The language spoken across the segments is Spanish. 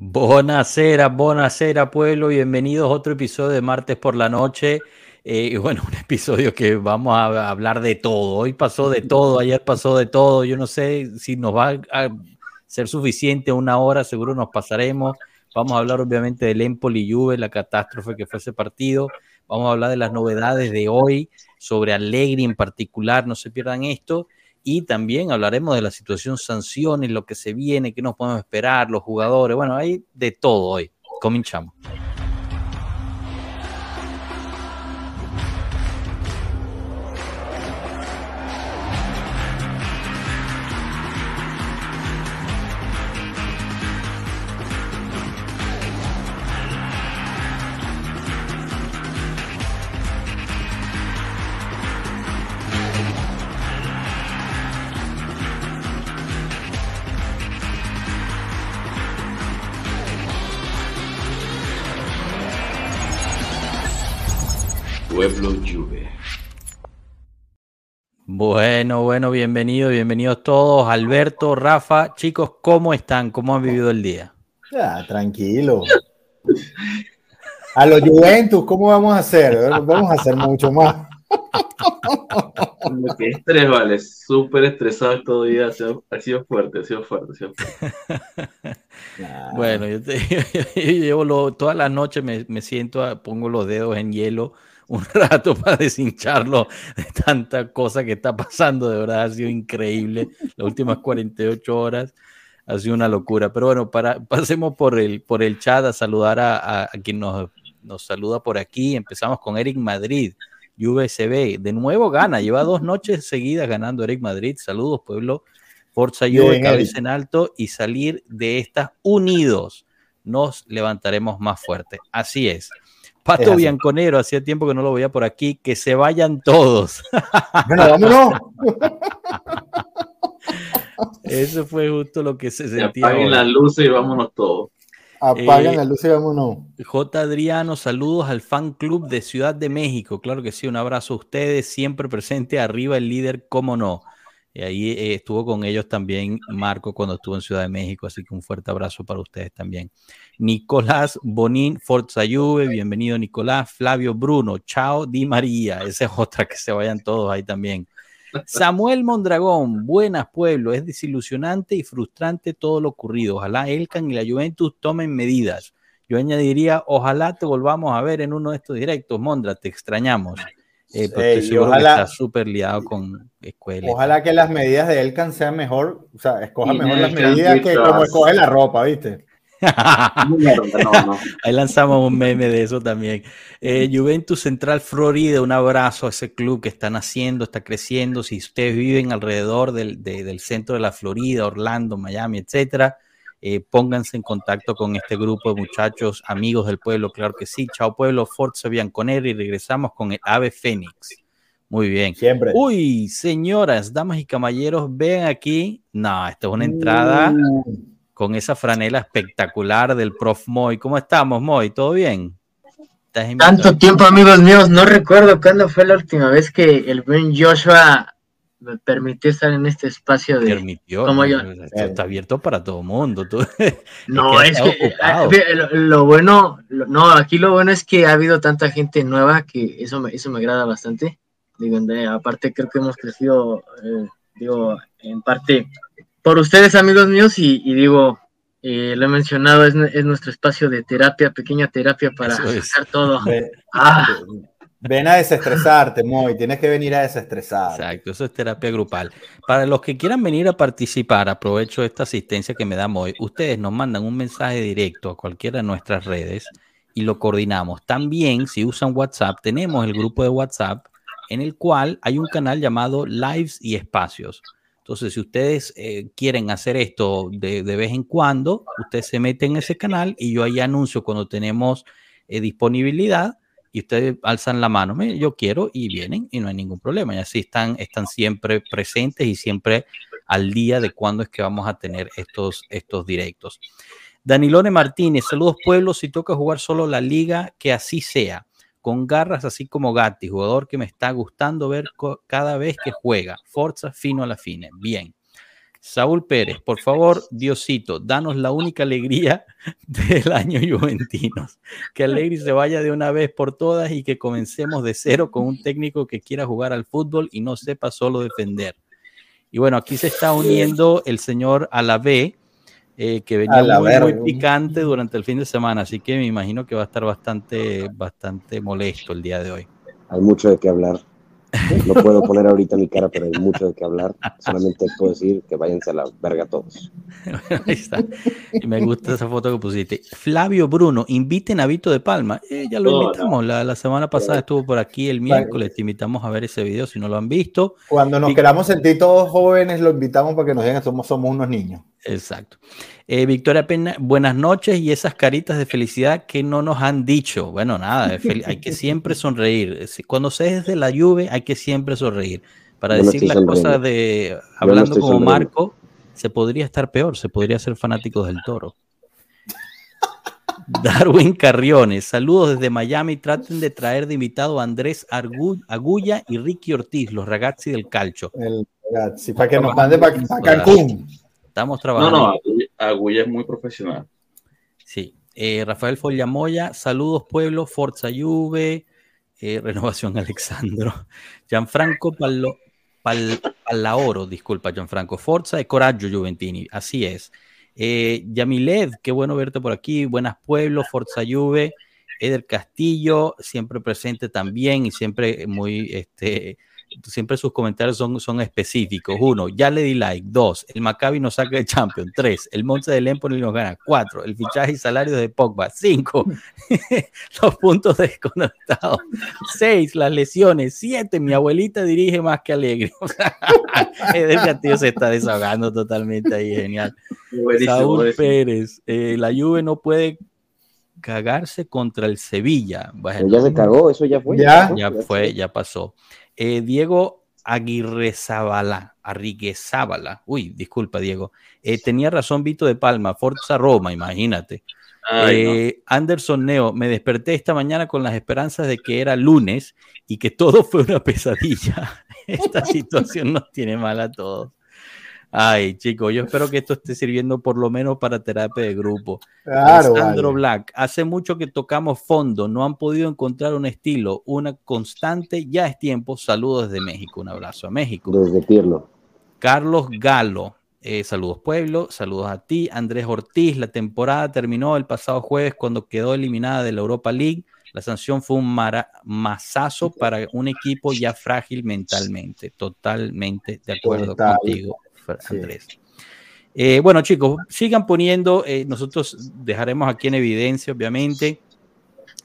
Buonasera, buonasera pueblo, bienvenidos a otro episodio de martes por la noche. Eh, bueno, un episodio que vamos a hablar de todo. Hoy pasó de todo, ayer pasó de todo. Yo no sé si nos va a ser suficiente una hora, seguro nos pasaremos. Vamos a hablar obviamente del Empoli Juve, la catástrofe que fue ese partido. Vamos a hablar de las novedades de hoy, sobre Allegri en particular, no se pierdan esto y también hablaremos de la situación sanciones, lo que se viene, qué nos podemos esperar, los jugadores, bueno, hay de todo hoy. Cominchamos. Bueno, bueno, bienvenidos, bienvenidos todos. Alberto, Rafa, chicos, ¿cómo están? ¿Cómo han vivido el día? Ya, tranquilo. A los Juventus, ¿cómo vamos a hacer? Vamos a hacer mucho más. Qué estrés, vale. Súper estresado todo el día. Ha sido, fuerte, ha sido fuerte, ha sido fuerte. Bueno, yo, llevo todas las noches, me, me siento, pongo los dedos en hielo un rato para deshincharlo de tanta cosa que está pasando. De verdad, ha sido increíble. Las últimas 48 horas ha sido una locura. Pero bueno, para, pasemos por el, por el chat a saludar a, quien nos, nos saluda por aquí. Empezamos con Eric Madrid. UVSB, de nuevo gana, lleva dos noches seguidas ganando Eric Madrid. Saludos, pueblo. Forza Juve, cabeza en alto y salir de estas unidos. Nos levantaremos más fuerte. Así es. Pato Bianconero, hacía tiempo que no lo veía por aquí, que se vayan todos. Bueno, vámonos. Eso fue justo lo que se sentía. Apaguen las luces y vámonos todos. Apaguen eh, las luces y vámonos. J. Adriano, saludos al fan club de Ciudad de México. Claro que sí, un abrazo a ustedes, siempre presente arriba el líder, cómo no. Y ahí eh, estuvo con ellos también Marco cuando estuvo en Ciudad de México, así que un fuerte abrazo para ustedes también. Nicolás Bonín, Forza Juve, bienvenido Nicolás. Flavio Bruno, chao Di María, esa es otra que se vayan todos ahí también. Samuel Mondragón, buenas pueblo, es desilusionante y frustrante todo lo ocurrido. Ojalá Elcan y la Juventus tomen medidas. Yo añadiría, ojalá te volvamos a ver en uno de estos directos, Mondra, te extrañamos. Eh, porque ojalá, que está súper liado con escuelas. Ojalá que las medidas de Elkan sean mejor, o sea, escoja mejor las medidas que como escoge la ropa, ¿viste? Ahí lanzamos un meme de eso también. Eh, Juventus Central Florida, un abrazo a ese club que están haciendo, está creciendo. Si ustedes viven alrededor del, del centro de la Florida, Orlando, Miami, etcétera, eh, pónganse en contacto con este grupo de muchachos, amigos del pueblo, claro que sí. Chao pueblo, Forza Bianconeri y regresamos con el Ave Fénix. Muy bien. Siempre. Uy, señoras, damas y caballeros, ven aquí. No, esta es una entrada uh. con esa franela espectacular del prof Moy. ¿Cómo estamos, Moy? ¿Todo bien? Tanto tiempo, amigos míos, no recuerdo cuándo fue la última vez que el buen Joshua me permitió estar en este espacio de permitió como yo está abierto para todo mundo no es que, ah, lo, bueno no aquí lo bueno es que ha habido tanta gente nueva que eso me eso me agrada bastante. Digo aparte creo que hemos crecido eh, digo en parte por ustedes amigos míos y, digo eh, lo he mencionado es, es, nuestro espacio de terapia pequeña terapia para hacer todo. Ah. Ven a desestresarte, Moy, tienes que venir a desestresar. Exacto, eso es terapia grupal. Para los que quieran venir a participar, aprovecho esta asistencia que me da Moy. Ustedes nos mandan un mensaje directo a cualquiera de nuestras redes y lo coordinamos. También, si usan WhatsApp, tenemos el grupo de WhatsApp en el cual hay un canal llamado Lives y Espacios. Entonces, si ustedes eh, quieren hacer esto de, vez en cuando, ustedes se meten en ese canal y yo ahí anuncio cuando tenemos eh, disponibilidad ustedes alzan la mano, yo quiero y vienen y no hay ningún problema. Y así están, están siempre presentes y siempre al día de cuándo es que vamos a tener estos, estos directos. Danilone Martínez, saludos pueblos, si toca jugar solo la liga, que así sea, con garras así como Gatti, jugador que me está gustando ver cada vez que juega. Forza fino a la fine. Bien. Saúl Pérez, por favor, Diosito, danos la única alegría del año juventinos. Que Alegri se vaya de una vez por todas y que comencemos de cero con un técnico que quiera jugar al fútbol y no sepa solo defender. Y bueno, aquí se está uniendo el señor Alavé, eh, que venía muy, picante durante el fin de semana, así que me imagino que va a estar bastante, bastante molesto el día de hoy. Hay mucho de qué hablar. No puedo poner ahorita mi cara, pero hay mucho de qué hablar. Solamente puedo decir que váyanse a la verga todos. Ahí está. Y me gusta esa foto que pusiste. Flavio Bruno, inviten a Vito de Palma. Eh, ya lo invitamos. La, semana pasada estuvo por aquí el miércoles. Te invitamos a ver ese video si no lo han visto. Cuando nos queramos sentir todos jóvenes, lo invitamos para que nos digan somos, somos unos niños. Exacto. Eh, Victoria Pena, buenas noches y esas caritas de felicidad que no nos han dicho. Bueno, nada, hay que siempre sonreír. Cuando se es de la lluvia, hay que siempre sonreír. Para decir las cosas de, hablando como Marco, se podría estar peor, se podría ser fanático del toro. Darwin Carriones, saludos desde Miami. Traten de traer de invitado a Andrés Agulla y Ricky Ortiz, los ragazzi del calcio. El ragazzi, para que nos mande para Cancún. Estamos trabajando. No, no, Agulla es muy profesional. Sí. Eh, Rafael Follamoya, saludos pueblo, Forza Juve, eh, Renovación Alexandro, Gianfranco Pallo, Pal, Pallaoro, disculpa Gianfranco, Forza y Coraggio Juventini, así es. Eh, Yamiled, qué bueno verte por aquí, buenas pueblos, Forza Juve, Eder Castillo, siempre presente también y siempre muy este, siempre sus comentarios son, son específicos. Uno, ya le di like. Dos, el Maccabi nos saca de Champions. Tres, el Monte del Empoli nos gana. Cuatro, el fichaje y salario de Pogba. Cinco, los puntos desconectados. Seis, las lesiones. Siete, mi abuelita dirige más que alegre. El Castillo se está desahogando totalmente ahí, genial. Saúl Pérez, eh, la Juve no puede cagarse contra el Sevilla. ya se cagó, eso ya fue. Ya, ya fue, ya pasó. Eh, Diego Aguirre Zabala, Zábala. Uy, disculpa, Diego. Eh, tenía razón Vito de Palma, Forza Roma, imagínate. Eh, Anderson Neo, me desperté esta mañana con las esperanzas de que era lunes y que todo fue una pesadilla. Esta situación nos tiene mal a todos. Ay, chicos, yo espero que esto esté sirviendo por lo menos para terapia de grupo. Claro, Alessandro Black, hace mucho que tocamos fondo, no han podido encontrar un estilo, una constante, ya es tiempo. Saludos desde México, un abrazo a México. Desde Pirlo. Carlos Galo, eh, saludos pueblo, saludos a ti. Andrés Ortiz, la temporada terminó el pasado jueves cuando quedó eliminada de la Europa League. La sanción fue un masazo para un equipo ya frágil mentalmente. Totalmente de acuerdo contigo. Andrés. Eh, bueno, chicos, sigan poniendo, eh, nosotros dejaremos aquí en evidencia, obviamente,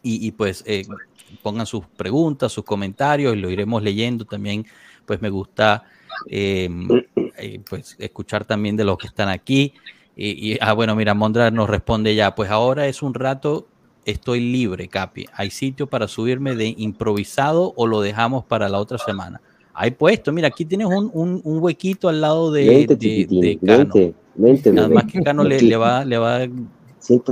y, pues eh, pongan sus preguntas, sus comentarios, y lo iremos leyendo también. Pues me gusta em, pues escuchar también de los que están aquí. Y, ah, bueno, mira, Mondra nos responde ya, pues ahora es un rato, estoy libre, Capi. ¿Hay sitio para subirme de improvisado o lo dejamos para la otra semana? Hay puesto, mira, aquí tienes un, un, un huequito al lado de, de, Cano. Nada más que Cano le, le, va, le va a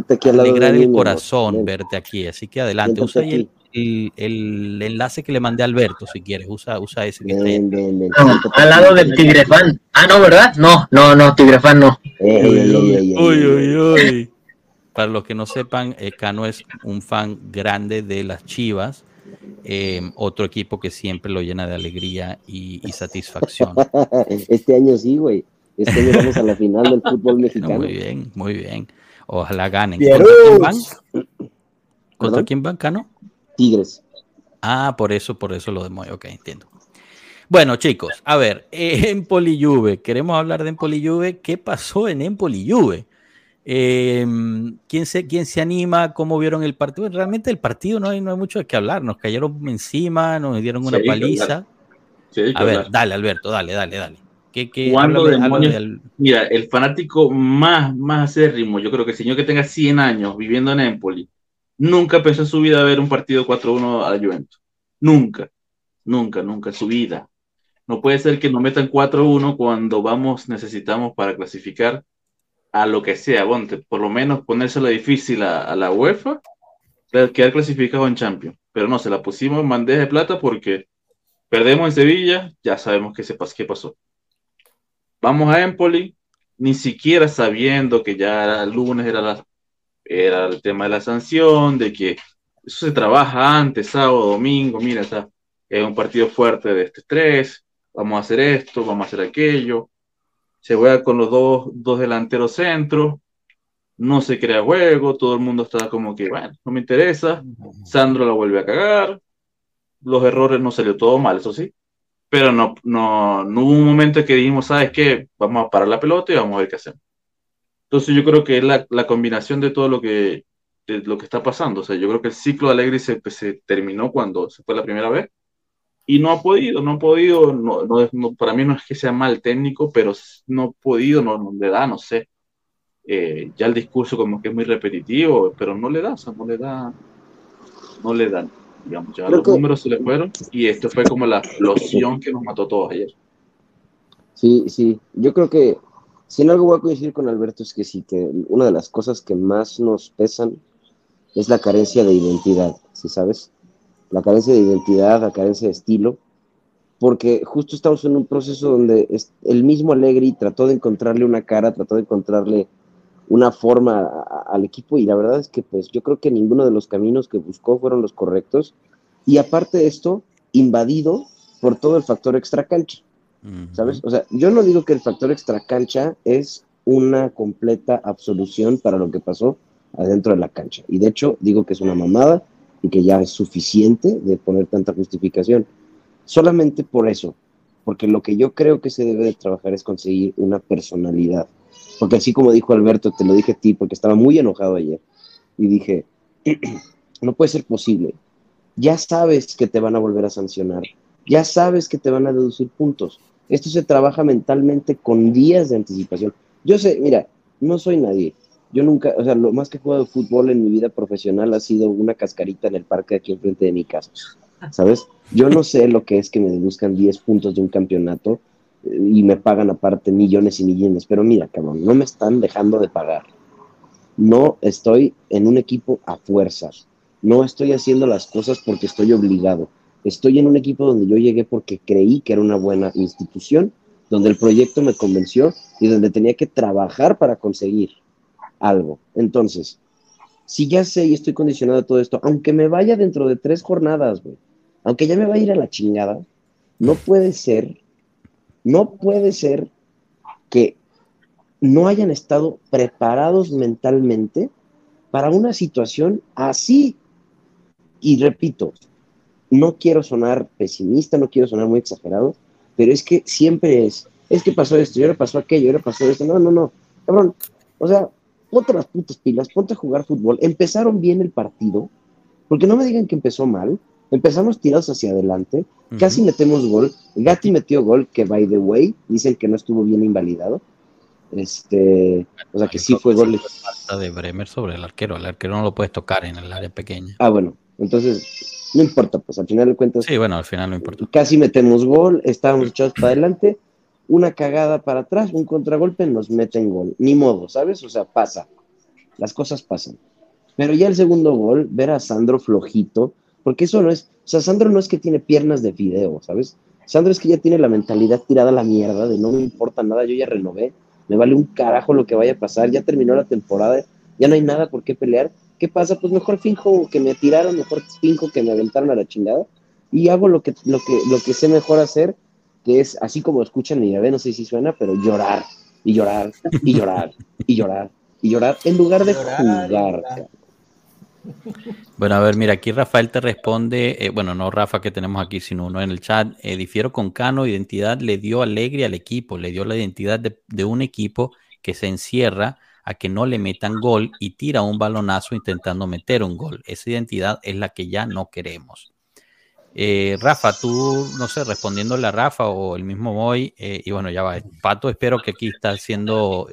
aquí alegrar el corazón verte aquí. Así que adelante, usa el, el, el, enlace que le mandé a Alberto, si quieres, usa, usa ese que al lado del Tigrefan. Ah, no, ¿verdad? No, no, no, Tigrefan no. uy, uy, uy. Para los que no sepan, eh, Cano es un fan grande de las Chivas Em, otro equipo que siempre lo llena de alegría y, satisfacción. Este año sí, güey. Este año vamos a la final del fútbol mexicano. muy bien, muy bien. Ojalá ganen. ¿Contra quién van? ¿Contra quién van, Cano? Tigres. Ah, por eso, por eso lo de Moy. Ok, entiendo. Bueno, chicos, a ver, Empoli Juve. Queremos hablar de Empoli Juve. ¿Qué pasó en Empoli Juve? Eh, ¿quién, se, ¿Quién se anima? ¿Cómo vieron el partido? Realmente el partido no hay, no hay mucho de qué hablar. Nos cayeron encima, nos dieron una paliza. a ver, dale, Alberto, dale, dale, dale. ¿Qué, qué, Mira, el fanático más, más acérrimo, yo creo que el señor que tenga 100 años viviendo en Empoli, nunca pensó en su vida ver un partido 4-1 a la Juventus. Nunca, nunca, nunca en su vida. No puede ser que nos metan 4-1 cuando vamos, necesitamos para clasificar a lo que sea, por lo menos ponérsela difícil a, la UEFA, quedar clasificado en Champions. Pero no, se la pusimos en bandeja de plata porque perdemos en Sevilla, ya sabemos qué, se qué pasó. vamos a Empoli, ni siquiera sabiendo que ya el lunes era, era el tema de la sanción, de que eso se trabaja antes, sábado, domingo, mira, está, es un partido fuerte de este estrés, vamos a hacer esto, vamos a hacer aquello, se juega con los dos, dos delanteros centros, no se crea juego, todo el mundo está como que, bueno, no me interesa, Sandro la vuelve a cagar, los errores no salió todo mal, eso sí, pero no, no, no hubo un momento que dijimos, ¿sabes qué? Vamos a parar la pelota y vamos a ver qué hacemos. Entonces yo creo que es la, la combinación de todo lo que, de lo que está pasando. O sea, yo creo que el ciclo de Alegre se, pues, se terminó cuando se fue la primera vez y no ha podido, no ha podido, no, no, para mí no es que sea mal técnico, pero no ha podido, no, no le da, no sé. Eh, ya el discurso como que es muy repetitivo, pero no le da, o sea, no le da, no le dan. Digamos, ya los números se le fueron y esto fue como la explosión que nos mató todos ayer. Sí, sí, yo creo que si en algo voy a coincidir con Alberto es que sí, que una de las cosas que más nos pesan es la carencia de identidad, ¿sí sabes? La carencia de identidad, la carencia de estilo, porque justo estamos en un proceso donde el mismo Allegri trató de encontrarle una cara, trató de encontrarle una forma al equipo y la verdad es que pues yo creo que ninguno de los caminos que buscó fueron los correctos y aparte de esto, invadido por todo el factor extracancha, ¿sabes? O sea, yo no digo que el factor extracancha es una completa absolución para lo que pasó adentro de la cancha y de hecho digo que es una mamada y que ya es suficiente de poner tanta justificación. Solamente por eso, porque lo que yo creo que se debe de trabajar es conseguir una personalidad porque así como dijo Alberto, te lo dije a ti, porque estaba muy enojado ayer. Y dije, no puede ser posible. Ya sabes que te van a volver a sancionar. Ya sabes que te van a deducir puntos. Esto se trabaja mentalmente con días de anticipación. Yo sé, mira, no soy nadie. Yo nunca, o sea, lo más que he jugado fútbol en mi vida profesional ha sido una cascarita en el parque aquí enfrente de mi casa. ¿Sabes? Yo no sé lo que es que me deduzcan 10 puntos de un campeonato y me pagan aparte millones y millones. Pero mira, cabrón, no me están dejando de pagar. No estoy en un equipo a fuerzas. No estoy haciendo las cosas porque estoy obligado. Estoy en un equipo donde yo llegué porque creí que era una buena institución, donde el proyecto me convenció y donde tenía que trabajar para conseguir algo. Entonces, si ya sé y estoy condicionado a todo esto, aunque me vaya dentro de tres jornadas, aunque ya me vaya a ir a la chingada, no puede ser no puede ser que no hayan estado preparados mentalmente para una situación así. Y repito, no quiero sonar pesimista, no quiero sonar muy exagerado, pero es que siempre es, es que pasó esto, y ahora pasó aquello, y ahora pasó esto. No, no, no. Cabrón, o sea, ponte las putas pilas, ponte a jugar fútbol. Empezaron bien el partido, porque no me digan que empezó mal, Empezamos tirados hacia adelante, casi metemos gol. Gatti metió gol, que by the way, dicen que no estuvo bien invalidado. Este, o sea que sí fue gol. Falta de Bremer sobre el arquero. El arquero no lo puedes tocar en el área pequeña. Ah, bueno, entonces no importa, pues al final de cuentas. Sí, bueno, al final no importa. Casi metemos gol, estábamos echados para adelante, una cagada para atrás, un contragolpe, nos meten gol. Ni modo, ¿sabes? O sea, pasa. Las cosas pasan. Pero ya el segundo gol, ver a Sandro flojito, porque eso no es, o sea, Sandro no es que tiene piernas de fideo, ¿sabes? Sandro es que ya tiene la mentalidad tirada a la mierda de no me importa nada, yo ya renové, me vale un carajo lo que vaya a pasar, ya terminó la temporada, ya no hay nada por qué pelear. ¿Qué pasa? Pues mejor finjo que me tiraron, mejor finjo que me aventaron a la chingada y hago lo que, lo que, lo que sé mejor hacer, que es así como escuchan mi llave, no sé si suena, pero llorar y llorar y llorar y llorar y llorar en lugar de jugar. Bueno, a ver, mira, aquí Rafael te responde, eh, bueno, no Rafa que tenemos aquí, sino uno en el chat, eh, difiero con Cano, identidad le dio alegría al equipo, le dio la identidad de, un equipo que se encierra a que no le metan gol y tira un balonazo intentando meter un gol. Esa identidad es la que ya no queremos. Eh, Rafa, tú, no sé, respondiéndole a Rafa o el mismo Moy, y bueno, ya va. Pato, espero que aquí está siendo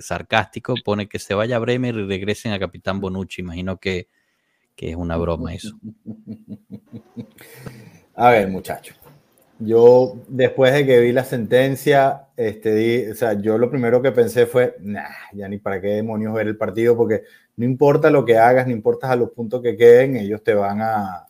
sarcástico, pone que se vaya a Bremer y regresen a Capitán Bonucci. Imagino que que es una broma eso. A ver, muchachos. Yo, después de que vi la sentencia, este, o sea, yo lo primero que pensé fue, nah, ya ni para qué demonios ver el partido, porque no importa lo que hagas, no importa a los puntos que queden, ellos te van a,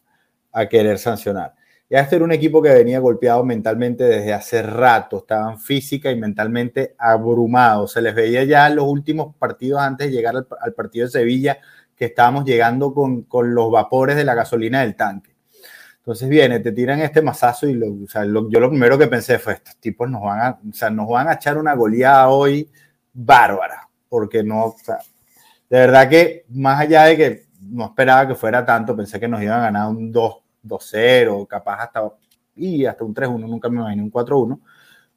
a querer sancionar. Ya este era un equipo que venía golpeado mentalmente desde hace rato, estaban física y mentalmente abrumados. Se les veía ya los últimos partidos antes de llegar al, partido de Sevilla que estábamos llegando con, con, los vapores de la gasolina del tanque. Entonces viene, te tiran este masazo y lo, o sea, yo lo primero que pensé fue, estos tipos nos van a, o sea, nos van a echar una goleada hoy bárbara, porque no, o sea, de verdad que más allá de que no esperaba que fuera tanto, pensé que nos iban a ganar un 2-0, capaz hasta, y hasta un 3-1, nunca me imaginé un 4-1,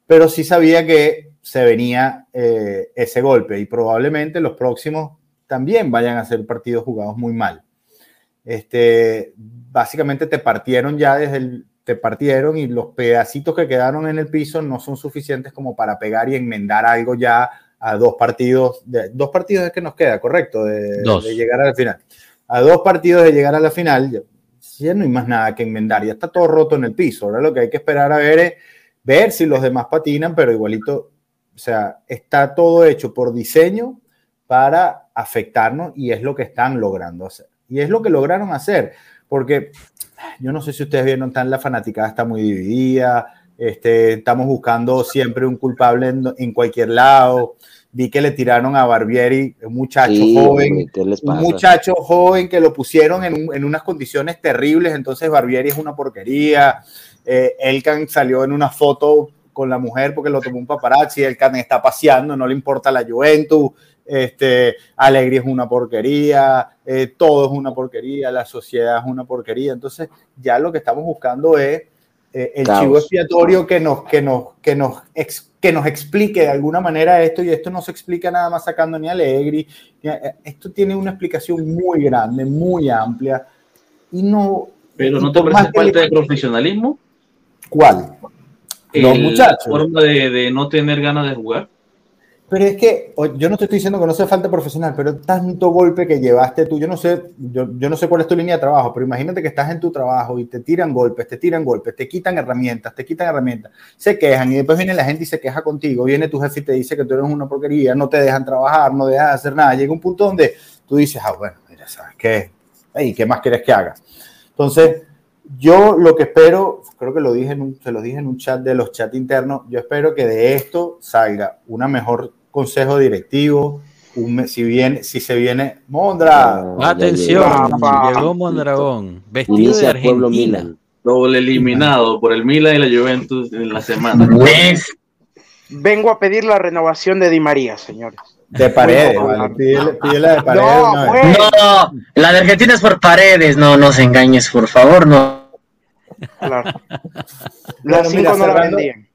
pero sí sabía que se venía eh, ese golpe y probablemente los próximos también vayan a ser partidos jugados muy mal. Este, básicamente te partieron ya desde el, te partieron y los pedacitos que quedaron en el piso no son suficientes como para pegar y enmendar algo ya a dos partidos, de, dos partidos es que nos queda, correcto, de, llegar a la final. A dos partidos de llegar a la final, ya, no hay más nada que enmendar, ya está todo roto en el piso. Ahora lo que hay que esperar a ver es ver si los demás patinan, pero igualito, o sea, está todo hecho por diseño para afectarnos y es lo que están logrando hacer. Y es lo que lograron hacer, porque yo no sé si ustedes vieron, tan la fanaticada está muy dividida, este, estamos buscando siempre un culpable en, cualquier lado. Vi que le tiraron a Barbieri, un muchacho joven, un muchacho joven que lo pusieron en, unas condiciones terribles, entonces Barbieri es una porquería. Eh, Elkan salió en una foto con la mujer porque lo tomó un paparazzi, Elkan está paseando, no le importa la Juventus, este, Alegri es una porquería, eh, todo es una porquería, la sociedad es una porquería. Entonces, ya lo que estamos buscando es eh, el chivo expiatorio que nos, que, nos, que, nos que nos explique de alguna manera esto, y esto no se explica nada más sacando ni Alegri. Eh, esto tiene una explicación muy grande, muy amplia, y no. Pero no te parece falta de profesionalismo? ¿Cuál? Los muchachos. forma de, de no tener ganas de jugar. Pero es que yo no te estoy diciendo que no sea falta profesional, pero tanto golpe que llevaste tú, yo no sé, yo, yo, no sé cuál es tu línea de trabajo, pero imagínate que estás en tu trabajo y te tiran golpes, te tiran golpes, te quitan herramientas, te quitan herramientas, se quejan y después viene la gente y se queja contigo, viene tu jefe y te dice que tú eres una porquería, no te dejan trabajar, no dejas de hacer nada, llega un punto donde tú dices, ah, bueno, mira, ¿sabes qué? Hey, ¿Qué más quieres que haga? Entonces, yo lo que espero, creo que lo dije en un, se lo dije en un chat de los chats internos, yo espero que de esto salga una mejor consejo directivo, si, viene, si se viene Mondra. Atención, llegó Mondragón, vestido de Argentina. Doble eliminado por el Milan y la Juventus en la semana. Vengo a pedir la renovación de Di María, señores. De paredes, pídele, de paredes. No, la de Argentina es por paredes, no nos engañes, por favor, no. Claro. cinco no la vendían.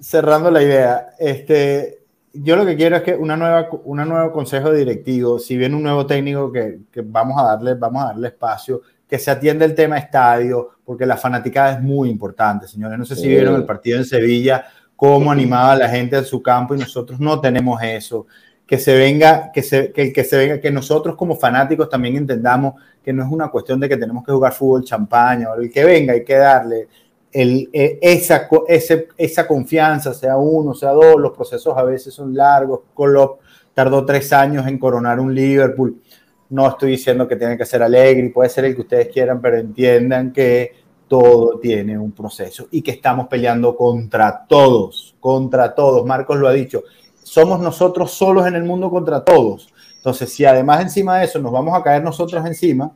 Cerrando la idea, este, yo lo que quiero es que una nueva, una nuevo consejo directivo, si viene un nuevo técnico que, que, vamos a darle, vamos a darle espacio, que se atienda el tema estadio, porque la fanaticada es muy importante, señores. No sé si vieron el partido en Sevilla, cómo animaba a la gente en su campo y nosotros no tenemos eso. Que se venga, que se, que, que se venga, que nosotros como fanáticos también entendamos que no es una cuestión de que tenemos que jugar fútbol champaña, o el que venga hay que darle el, eh, esa, ese, esa confianza, sea uno, sea dos, los procesos a veces son largos. Klopp tardó tres años en coronar un Liverpool. No estoy diciendo que tiene que ser alegre, puede ser el que ustedes quieran, pero entiendan que todo tiene un proceso y que estamos peleando contra todos, contra todos. Marcos lo ha dicho, somos nosotros solos en el mundo contra todos. Entonces, si además encima de eso nos vamos a caer nosotros encima,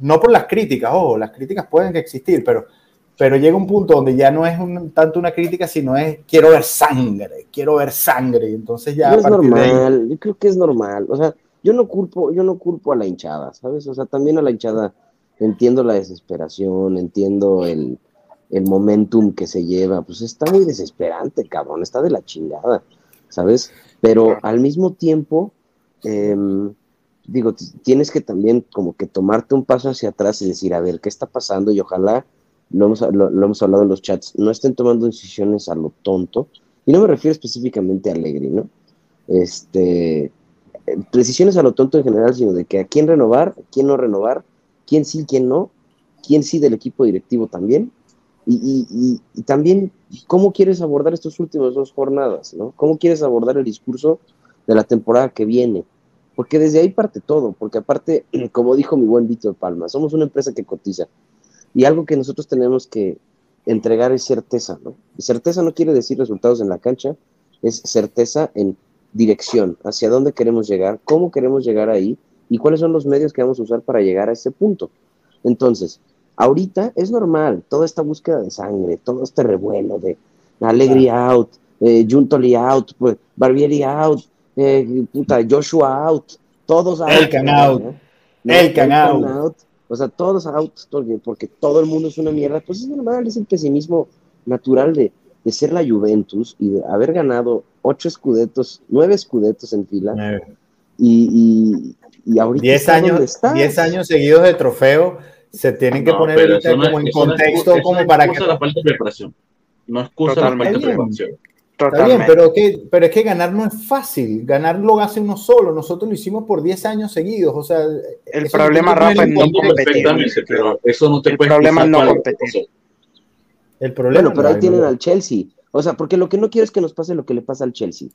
no por las críticas, ojo, las críticas pueden existir, pero pero llega un punto donde ya no es tanto una crítica, sino es quiero ver sangre, quiero ver sangre, y entonces ya... es normal, yo creo que es normal, o sea, yo no culpo, yo no culpo a la hinchada, ¿sabes? O sea, también a la hinchada entiendo la desesperación, entiendo el, el momentum que se lleva, pues está muy desesperante, cabrón, está de la chingada, ¿sabes? Pero al mismo tiempo, em, digo, tienes que también como que tomarte un paso hacia atrás y decir, a ver, ¿qué está pasando? Y ojalá lo hemos, lo, hemos hablado en los chats, no estén tomando decisiones a lo tonto, y no me refiero específicamente a Alegre, ¿no? Este, decisiones a lo tonto en general, sino de que a quién renovar, quién no renovar, quién sí, quién no, quién sí del equipo directivo también, y, y, también cómo quieres abordar estas últimas dos jornadas, ¿no? ¿Cómo quieres abordar el discurso de la temporada que viene? Porque desde ahí parte todo, porque aparte, como dijo mi buen Víctor Palma, somos una empresa que cotiza, y algo que nosotros tenemos que, entregar es certeza, ¿no? certeza no quiere decir resultados en la cancha, es certeza en dirección, hacia dónde queremos llegar, cómo queremos llegar ahí y cuáles son los medios que vamos a usar para llegar a ese punto. Entonces, ahorita es normal toda esta búsqueda de sangre, todo este revuelo de Alegri out, eh, Juntoli out, pues, Barbieri out, eh, puta, Joshua out, todos out. El can out. El can out. O sea, todos out, porque todo el mundo es una mierda. Pues es normal, es el pesimismo natural de, de ser la Juventus y de haber ganado ocho escudetos, nueve escudetos en fila. Y, y, y, ahorita. Diez años, diez años seguidos de trofeo se tienen que poner como en contexto como para que. la falta de preparación. No excusa la falta de preparación. Está bien, pero, que, pero es que ganar no es fácil. Ganar lo hace uno solo. Nosotros lo hicimos por 10 años seguidos. O sea, el problema, Rafa, es no competir. eso no te el problema es no competir. El problema bueno, pero ahí tienen al Chelsea. O sea, porque lo que no quiero es que nos pase lo que le pasa al Chelsea.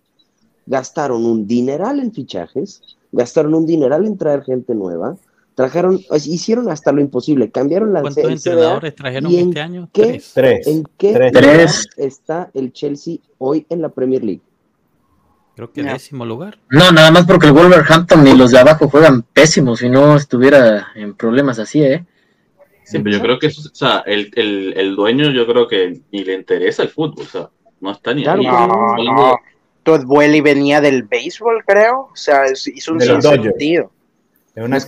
Gastaron un dineral en fichajes, gastaron un dineral en traer gente nueva, trajeron, hicieron hasta lo imposible, cambiaron la ¿Cuántos entrenadores trajeron este año? Qué, Tres. ¿En qué Tres. está el Chelsea hoy en la Premier League? Creo que décimo lugar. No, nada más porque el Wolverhampton y los de abajo juegan pésimos si no estuviera en problemas así, ¿eh? Sí, pero yo creo que eso, o sea, el, el, el, dueño yo creo que ni le interesa el fútbol, o sea, no está ni claro ahí. No, no. Todd Welly venía del béisbol, creo, o sea, hizo un sentido. Es una,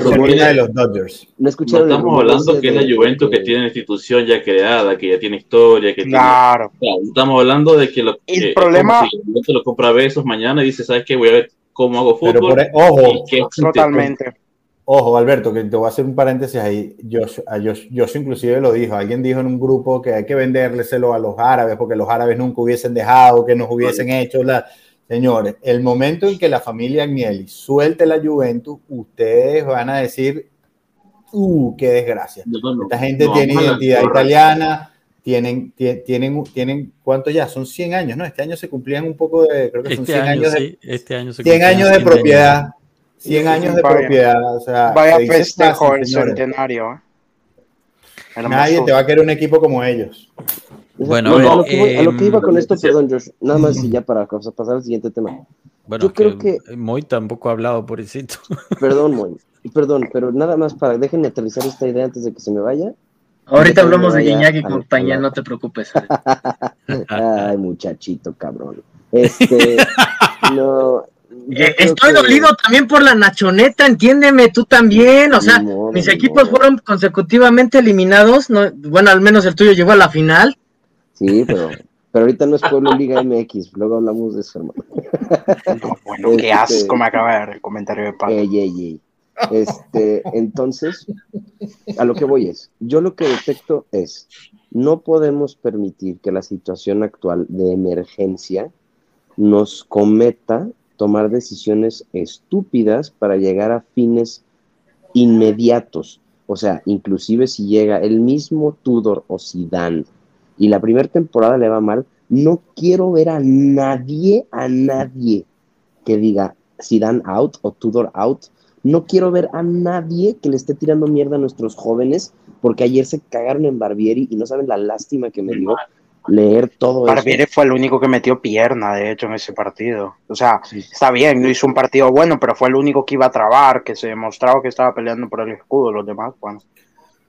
colina de los Dodgers. No, estamos hablando que es la Juventus que tiene una institución ya creada, que ya tiene historia, que claro. tiene... estamos hablando de que lo, el problema... Si lo compra besos mañana y dice, ¿sabes qué? Voy a ver cómo hago fútbol. E-, ojo, totalmente. Ojo, Alberto, que te voy a hacer un paréntesis ahí. Yo, yo, inclusive lo dijo. Alguien dijo en un grupo que hay que vendérselo a los árabes porque los árabes nunca hubiesen dejado, que nos hubiesen hecho la Señores, el momento en que la familia Agnelli suelte la Juventus, ustedes van a decir, ¡uh, qué desgracia! Esta gente tiene identidad italiana, tienen, tienen, tienen, ¿cuánto ya? Son 100 años, ¿no? Este año se cumplían un poco de, creo que son 100 este años de, este año 100 años de propiedad. 100 años de propiedad. O sea, vaya festejo el centenario. ¿eh? Nadie te va a querer un equipo como ellos. Bueno, a, lo que, iba con em, esto, perdón, Josh, nada más y ya para pasar al siguiente tema. Bueno, yo creo que, Moy tampoco ha hablado, por eso. Perdón, Moy, perdón, pero nada más para, déjenme aterrizar esta idea antes de que se me vaya. Ahorita hablamos de Guiñac y compañía, no te preocupes. Ay, muchachito, cabrón. Este, no, eh, estoy dolido también por la Nachoneta, entiéndeme, tú también. O sea, mis equipos fueron consecutivamente eliminados. No, bueno, al menos el tuyo llegó a la final. Sí, pero, pero ahorita no es Pueblo Liga MX, luego hablamos de eso, hermano. bueno, qué este, asco me acaba de dar el comentario de Pablo. Ey, ey, ey. Este, entonces, a lo que voy es, yo lo que detecto es, no podemos permitir que la situación actual de emergencia nos cometa tomar decisiones estúpidas para llegar a fines inmediatos. O sea, inclusive si llega el mismo Tudor o Zidane y la primera temporada le va mal, no quiero ver a nadie, a nadie que diga Zidane out o Tudor out. No quiero ver a nadie que le esté tirando mierda a nuestros jóvenes porque ayer se cagaron en Barbieri y no saben la lástima que me dio leer todo Barbieri fue el único que metió pierna, de hecho, en ese partido. O sea, está bien, no hizo un partido bueno, pero fue el único que iba a trabar, que se demostraba que estaba peleando por el escudo, los demás, bueno.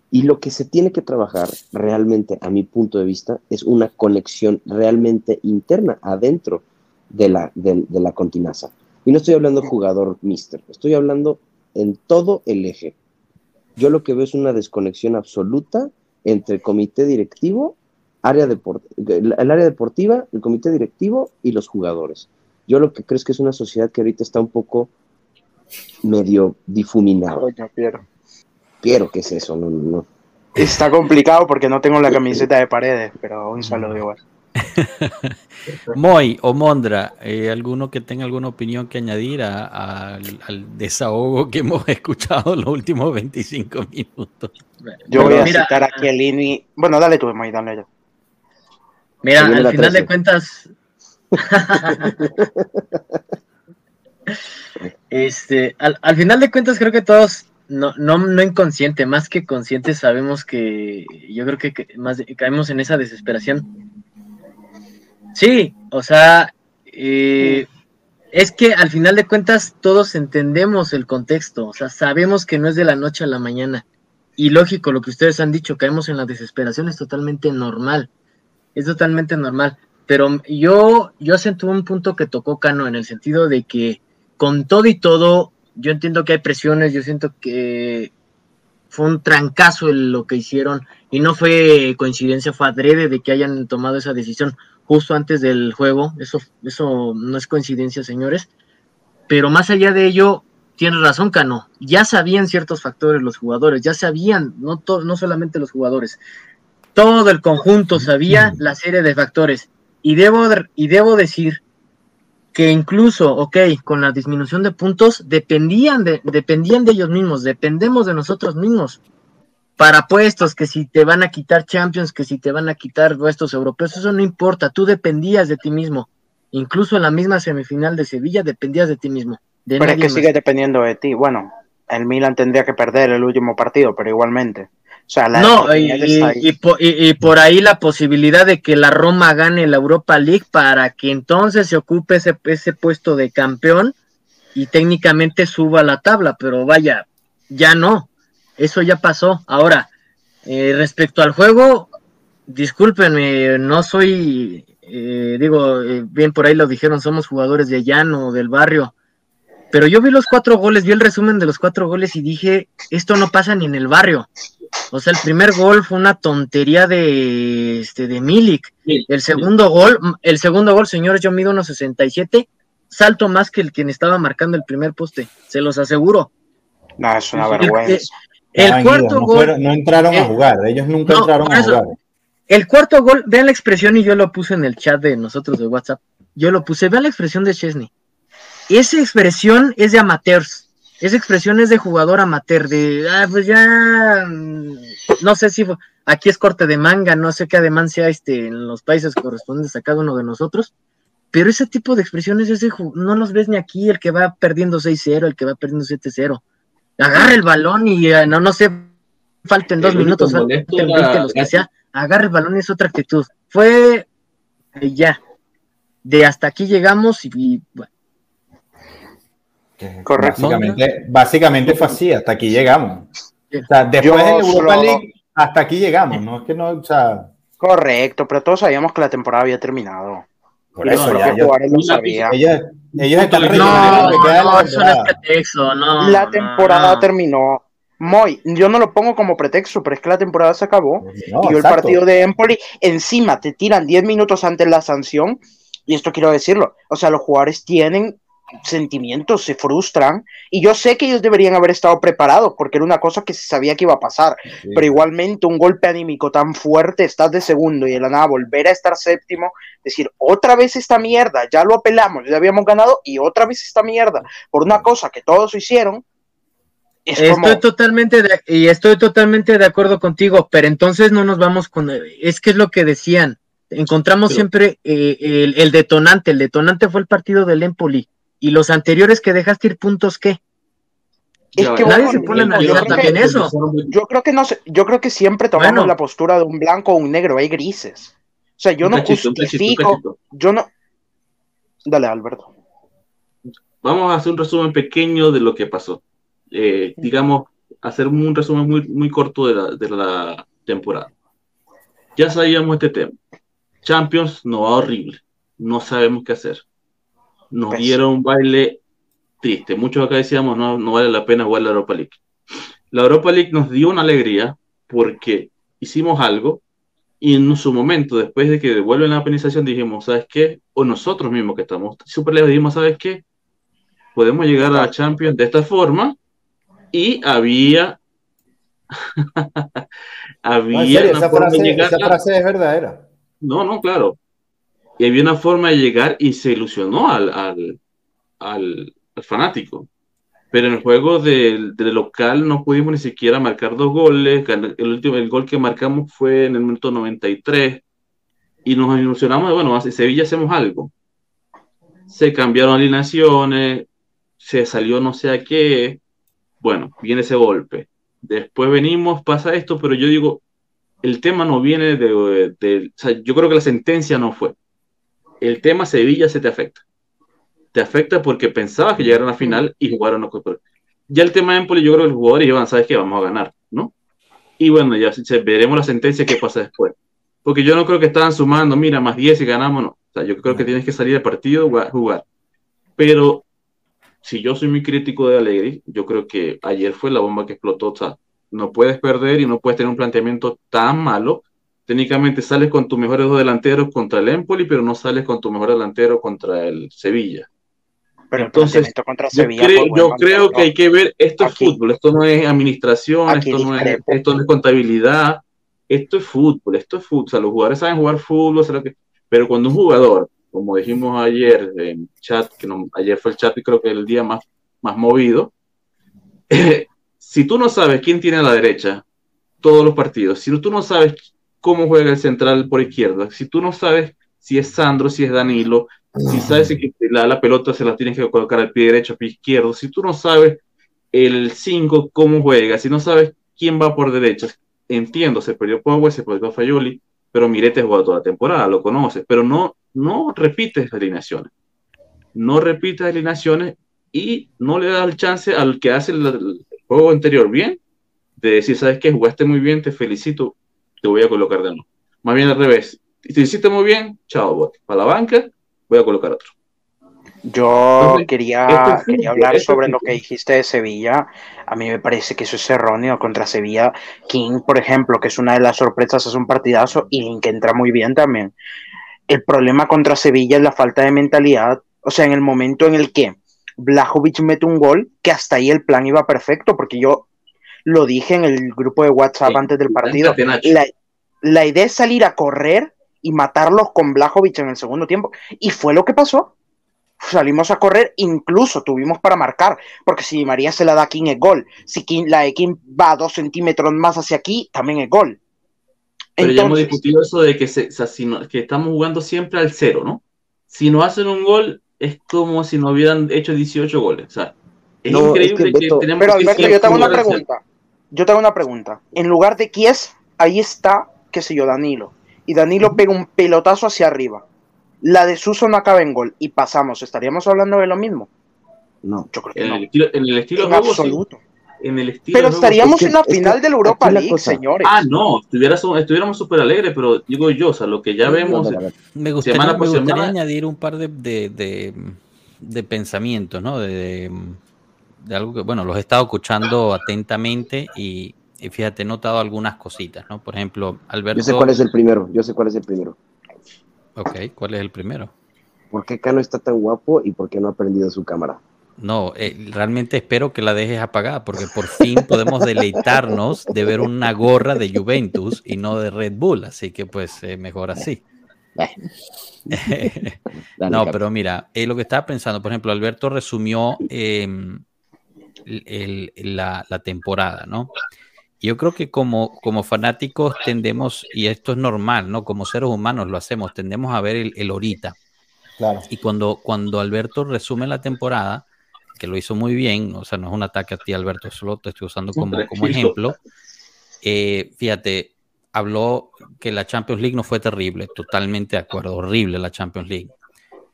Y lo que se tiene que trabajar realmente, a mi punto de vista, es una conexión realmente interna, adentro de la, de, la continaza. Y no estoy hablando jugador mister, estoy hablando en todo el eje. Yo lo que veo es una desconexión absoluta entre el comité directivo, área el área deportiva, el comité directivo y los jugadores. Yo lo que creo es que es una sociedad que ahorita está un poco medio difuminada. Quiero que es eso, no, no. Está complicado porque no tengo la camiseta de paredes, pero un saludo igual. Moy o Mondra, eh, ¿alguno que tenga alguna opinión que añadir al, desahogo que hemos escuchado los últimos 25 minutos? Yo voy a citar a Chiellini. Bueno, dale tú, Moy, dale yo. Mira, al final de cuentas. este, al, final de cuentas, creo que todos no, no, no inconsciente, más que consciente, sabemos que yo creo que, más caemos en esa desesperación. Sí, o sea, eh, es que al final de cuentas todos entendemos el contexto, o sea, sabemos que no es de la noche a la mañana. Y lógico, lo que ustedes han dicho, caemos en la desesperación, es totalmente normal. Es totalmente normal. Pero yo, yo acentúo un punto que tocó Cano en el sentido de que con todo y todo, yo entiendo que hay presiones, yo siento que fue un trancazo lo que hicieron y no fue coincidencia, fue adrede de que hayan tomado esa decisión justo antes del juego, eso, eso no es coincidencia, señores, pero más allá de ello, tienes razón, Cano, ya sabían ciertos factores los jugadores, ya sabían, no, no solamente los jugadores, todo el conjunto sabía la serie de factores, y debo, y debo decir que incluso, ok, con la disminución de puntos, dependían de, dependían de ellos mismos, dependemos de nosotros mismos. Para puestos, que si te van a quitar Champions, que si te van a quitar puestos europeos, eso no importa, tú dependías de ti mismo. Incluso en la misma semifinal de Sevilla dependías de ti mismo. pero es que sigue dependiendo de ti. Bueno, el Milan tendría que perder el último partido, pero igualmente no, y, por, ahí la posibilidad de que la Roma gane la Europa League para que entonces se ocupe ese, ese puesto de campeón y técnicamente suba la tabla, pero vaya, ya no, eso ya pasó. Ahora, eh, respecto al juego, discúlpenme, no soy, eh, digo, eh, bien por ahí lo dijeron, somos jugadores de llano, del barrio, pero yo vi los cuatro goles, vi el resumen de los cuatro goles y dije, esto no pasa ni en el barrio. O sea, el primer gol fue una tontería de este de Milik. el segundo gol, el segundo gol, señores, yo mido unos 67, salto más que el quien estaba marcando el primer poste, se los aseguro. No, es una vergüenza. El, cuarto gol no entraron a jugar, ellos nunca entraron a jugar. El cuarto gol, vean la expresión y yo lo puse en el chat de nosotros de WhatsApp. Yo lo puse, vean la expresión de Chesney. Esa expresión es de amateurs esa expresión es de jugador amateur, de, ah, pues ya, mm, no sé si aquí es corte de manga, no sé qué además sea este, en los países correspondientes a cada uno de nosotros, pero ese tipo de expresiones ese, no los ves ni aquí, el que va perdiendo 6-0, el que va perdiendo 7-0. Agarra el balón y eh, no, no sé, falten dos minutos, falten los que sea, agarra el balón y es otra actitud. Fue eh, ya, de hasta aquí llegamos y bueno Correcto. Básicamente, básicamente fue así, hasta aquí llegamos. O sea, después de Europa League, hasta aquí llegamos, ¿no? Es que no, o sea... Correcto, pero todos sabíamos que la temporada había terminado. Por eso, ya, ellos, lo sabían. Ellos, ellos están no, no, no, eso no es pretexto, no. La temporada terminó. Moy, yo no lo pongo como pretexto, pero es que la temporada se acabó. y el partido de Empoli, encima te tiran 10 minutos antes de la sanción. Y esto quiero decirlo. O sea, los jugadores tienen sentimientos, se frustran. Y yo sé que ellos deberían haber estado preparados porque era una cosa que se sabía que iba a pasar. Pero igualmente un golpe anímico tan fuerte, estás de segundo y de la nada volver a estar séptimo, decir, otra vez esta mierda, ya lo apelamos, ya habíamos ganado y otra vez esta mierda por una cosa que todos hicieron. estoy totalmente de, y estoy totalmente de acuerdo contigo, pero entonces no nos vamos con es que es lo que decían. Encontramos siempre eh, el, el, detonante. El detonante fue el partido del Empoli y los anteriores que dejaste ir puntos, ¿qué? Es que nadie se pone a analizar también eso. Yo creo que no sé, yo creo que siempre tomamos la postura de un blanco o un negro, hay grises. O sea, yo no justifico, yo no. Dale, Alberto. Vamos a hacer un resumen pequeño de lo que pasó. Eh, digamos, hacer un resumen muy, muy corto de la, de la temporada. Ya sabíamos este tema. Champions no va horrible. No sabemos qué hacer nos dieron un baile triste. Muchos acá decíamos, no, no vale la pena jugar la Europa League. La Europa League nos dio una alegría porque hicimos algo y en su momento, después de que devuelven la penalización, dijimos, ¿sabes qué? O nosotros mismos que estamos súper lejos, dijimos, ¿sabes qué? Podemos llegar a la Champions de esta forma y había... había esa, frase, es verdadera. No, no, claro y había una forma de llegar y se ilusionó al, al, al, fanático. Pero en el juego del, local no pudimos ni siquiera marcar dos goles. El último el gol que marcamos fue en el minuto 93. Y nos ilusionamos de, bueno, en Sevilla hacemos algo. Se cambiaron alineaciones, se salió no sé a qué. Bueno, viene ese golpe. Después venimos, pasa esto, pero yo digo, el tema no viene de, de o sea, yo creo que la sentencia no fue. El tema Sevilla se te afecta. Te afecta porque pensabas que llegaron a la final y jugaron a Ya el tema de Empoli, yo creo que los jugadores iban, sabes que vamos a ganar, ¿no? Y bueno, ya veremos la sentencia qué pasa después. Porque yo no creo que estaban sumando, mira, más 10 y ganamos, no. O sea, yo creo que tienes que salir del partido a jugar. Pero si yo soy muy crítico de Alegri, yo creo que ayer fue la bomba que explotó. O sea, no puedes perder y no puedes tener un planteamiento tan malo. Técnicamente sales con tus mejores dos delanteros contra el Empoli, pero no sales con tu mejor delantero contra el Sevilla. Pero entonces, contra Sevilla yo, creo, que hay que ver, esto es fútbol, esto no es administración, esto no es, esto no es contabilidad, esto es fútbol, esto es fútbol. O sea, los jugadores saben jugar fútbol, pero cuando un jugador, como dijimos ayer en chat, que no, ayer fue el chat y creo que el día más, más movido, si tú no sabes quién tiene a la derecha todos los partidos, si tú no sabes cómo juega el central por izquierda, si tú no sabes si es Sandro, si es Danilo, si sabes que la, la pelota se la tienes que colocar al pie derecho, al pie izquierdo, si tú no sabes el 5 cómo juega, si no sabes quién va por derecha, entiendo, se perdió Pogba, se perdió Fayoli, pero Mirete jugó toda la temporada, lo conoces, pero no, no repites alineaciones. No repites alineaciones y no le das el chance al que hace el, juego anterior bien, de decir, sabes que jugaste muy bien, te felicito, te voy a colocar de nuevo. Más bien al revés, si te hiciste muy bien, chao, bote. Para la banca, voy a colocar otro. Yo quería, quería hablar sobre lo que dijiste de Sevilla. A mí me parece que eso es erróneo contra Sevilla. King, por ejemplo, que es una de las sorpresas, es un partidazo y Link entra muy bien también. El problema contra Sevilla es la falta de mentalidad. O sea, en el momento en el que Blajovic mete un gol, que hasta ahí el plan iba perfecto, porque yo lo dije en el grupo de WhatsApp antes del partido. La, la idea es salir a correr y matarlos con Blajovic en el segundo tiempo. Y fue lo que pasó salimos a correr, incluso tuvimos para marcar, porque si María se la da a King es gol, si King, la de King va dos centímetros más hacia aquí, también es gol. Pero ya hemos discutido eso de que, se, que estamos jugando siempre al cero, ¿no? Si no hacen un gol, es como si no hubieran hecho 18 goles. O sea, es increíble que, tenemos Pero Alberto, yo te hago una pregunta. Yo te hago una pregunta. En lugar de Kies, ahí está, qué sé yo, Danilo. Y Danilo pega un pelotazo hacia arriba la de Suso no acaba en gol y pasamos, ¿estaríamos hablando de lo mismo? No. Yo creo que en no. El estilo, en el estilo en absoluto. En el estilo pero estaríamos en la final de la Europa League, señores. Ah, no, estuviéramos súper alegres, pero digo yo, o sea, lo que ya vemos. me gustaría, semana me gustaría añadir un par de, de, de, pensamientos, ¿no? De, de, algo que, bueno, los he estado escuchando atentamente y, y fíjate, he notado algunas cositas, ¿no? Por ejemplo, Alberto. Yo sé cuál es el primero, yo sé cuál es el primero. Ok, ¿cuál es el primero? ¿Por qué Cano está tan guapo y por qué no ha prendido su cámara? No, eh, realmente espero que la dejes apagada porque por fin podemos deleitarnos de ver una gorra de Juventus y no de Red Bull, así que pues eh, mejor así. no, pero mira, eh, lo que estaba pensando, por ejemplo, Alberto resumió la, la, temporada, ¿no? Yo creo que como, como fanáticos tendemos, y esto es normal, ¿no? Como seres humanos lo hacemos, tendemos a ver el, el ahorita. Claro. Y cuando, cuando Alberto resume la temporada, que lo hizo muy bien, o sea, no es un ataque a ti, Alberto, solo te estoy usando como, como ejemplo. Eh, fíjate, habló que la Champions League no fue terrible, totalmente de acuerdo, horrible la Champions League,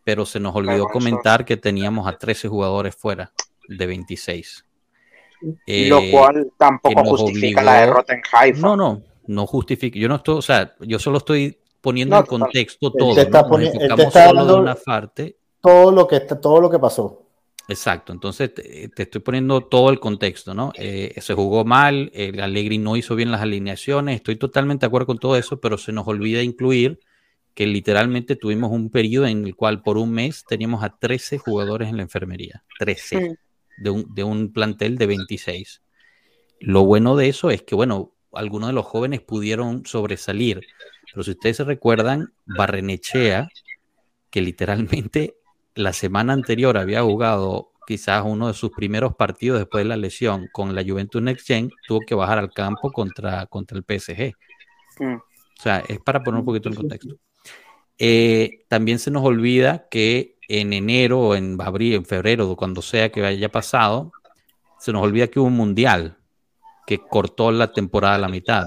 pero se nos olvidó comentar que teníamos a 13 jugadores fuera de 26 lo eh, cual tampoco justifica la derrota en Haifa. No, no, no justifica. Yo no estoy, o sea, yo solo estoy poniendo en contexto todo. Está ¿no? una parte. Todo lo que todo lo que pasó. Exacto, entonces te, estoy poniendo todo el contexto, ¿no? Eh, se jugó mal, el Allegri no hizo bien las alineaciones, estoy totalmente de acuerdo con todo eso, pero se nos olvida incluir que literalmente tuvimos un periodo en el cual por un mes teníamos a 13 jugadores en la enfermería, 13 de un, de un plantel de 26. Lo bueno de eso es que, bueno, algunos de los jóvenes pudieron sobresalir, pero si ustedes se recuerdan, Barrenechea, que literalmente la semana anterior había jugado quizás uno de sus primeros partidos después de la lesión con la Juventus Next Gen, tuvo que bajar al campo contra, contra el PSG. Mm. O sea, es para poner un poquito en contexto. Eh, también se nos olvida que en enero o en abril, en febrero, cuando sea que haya pasado, se nos olvida que hubo un mundial que cortó la temporada a la mitad.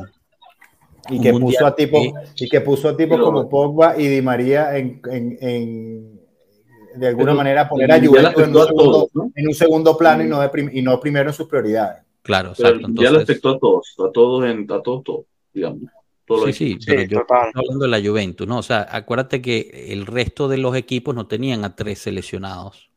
Y que, puso a tipos, y que puso a tipos como Pogba y Di María en, de alguna manera poner a Juventus en, un segundo, plano y, no y no primero en sus prioridades. Claro, exacto. ya lo afectó a todos, a todos, en, a todos, todos, digamos. Sí, sí, pero yo estoy hablando de la Juventus, ¿no? O sea, acuérdate que el resto de los equipos no tenían a tres seleccionados.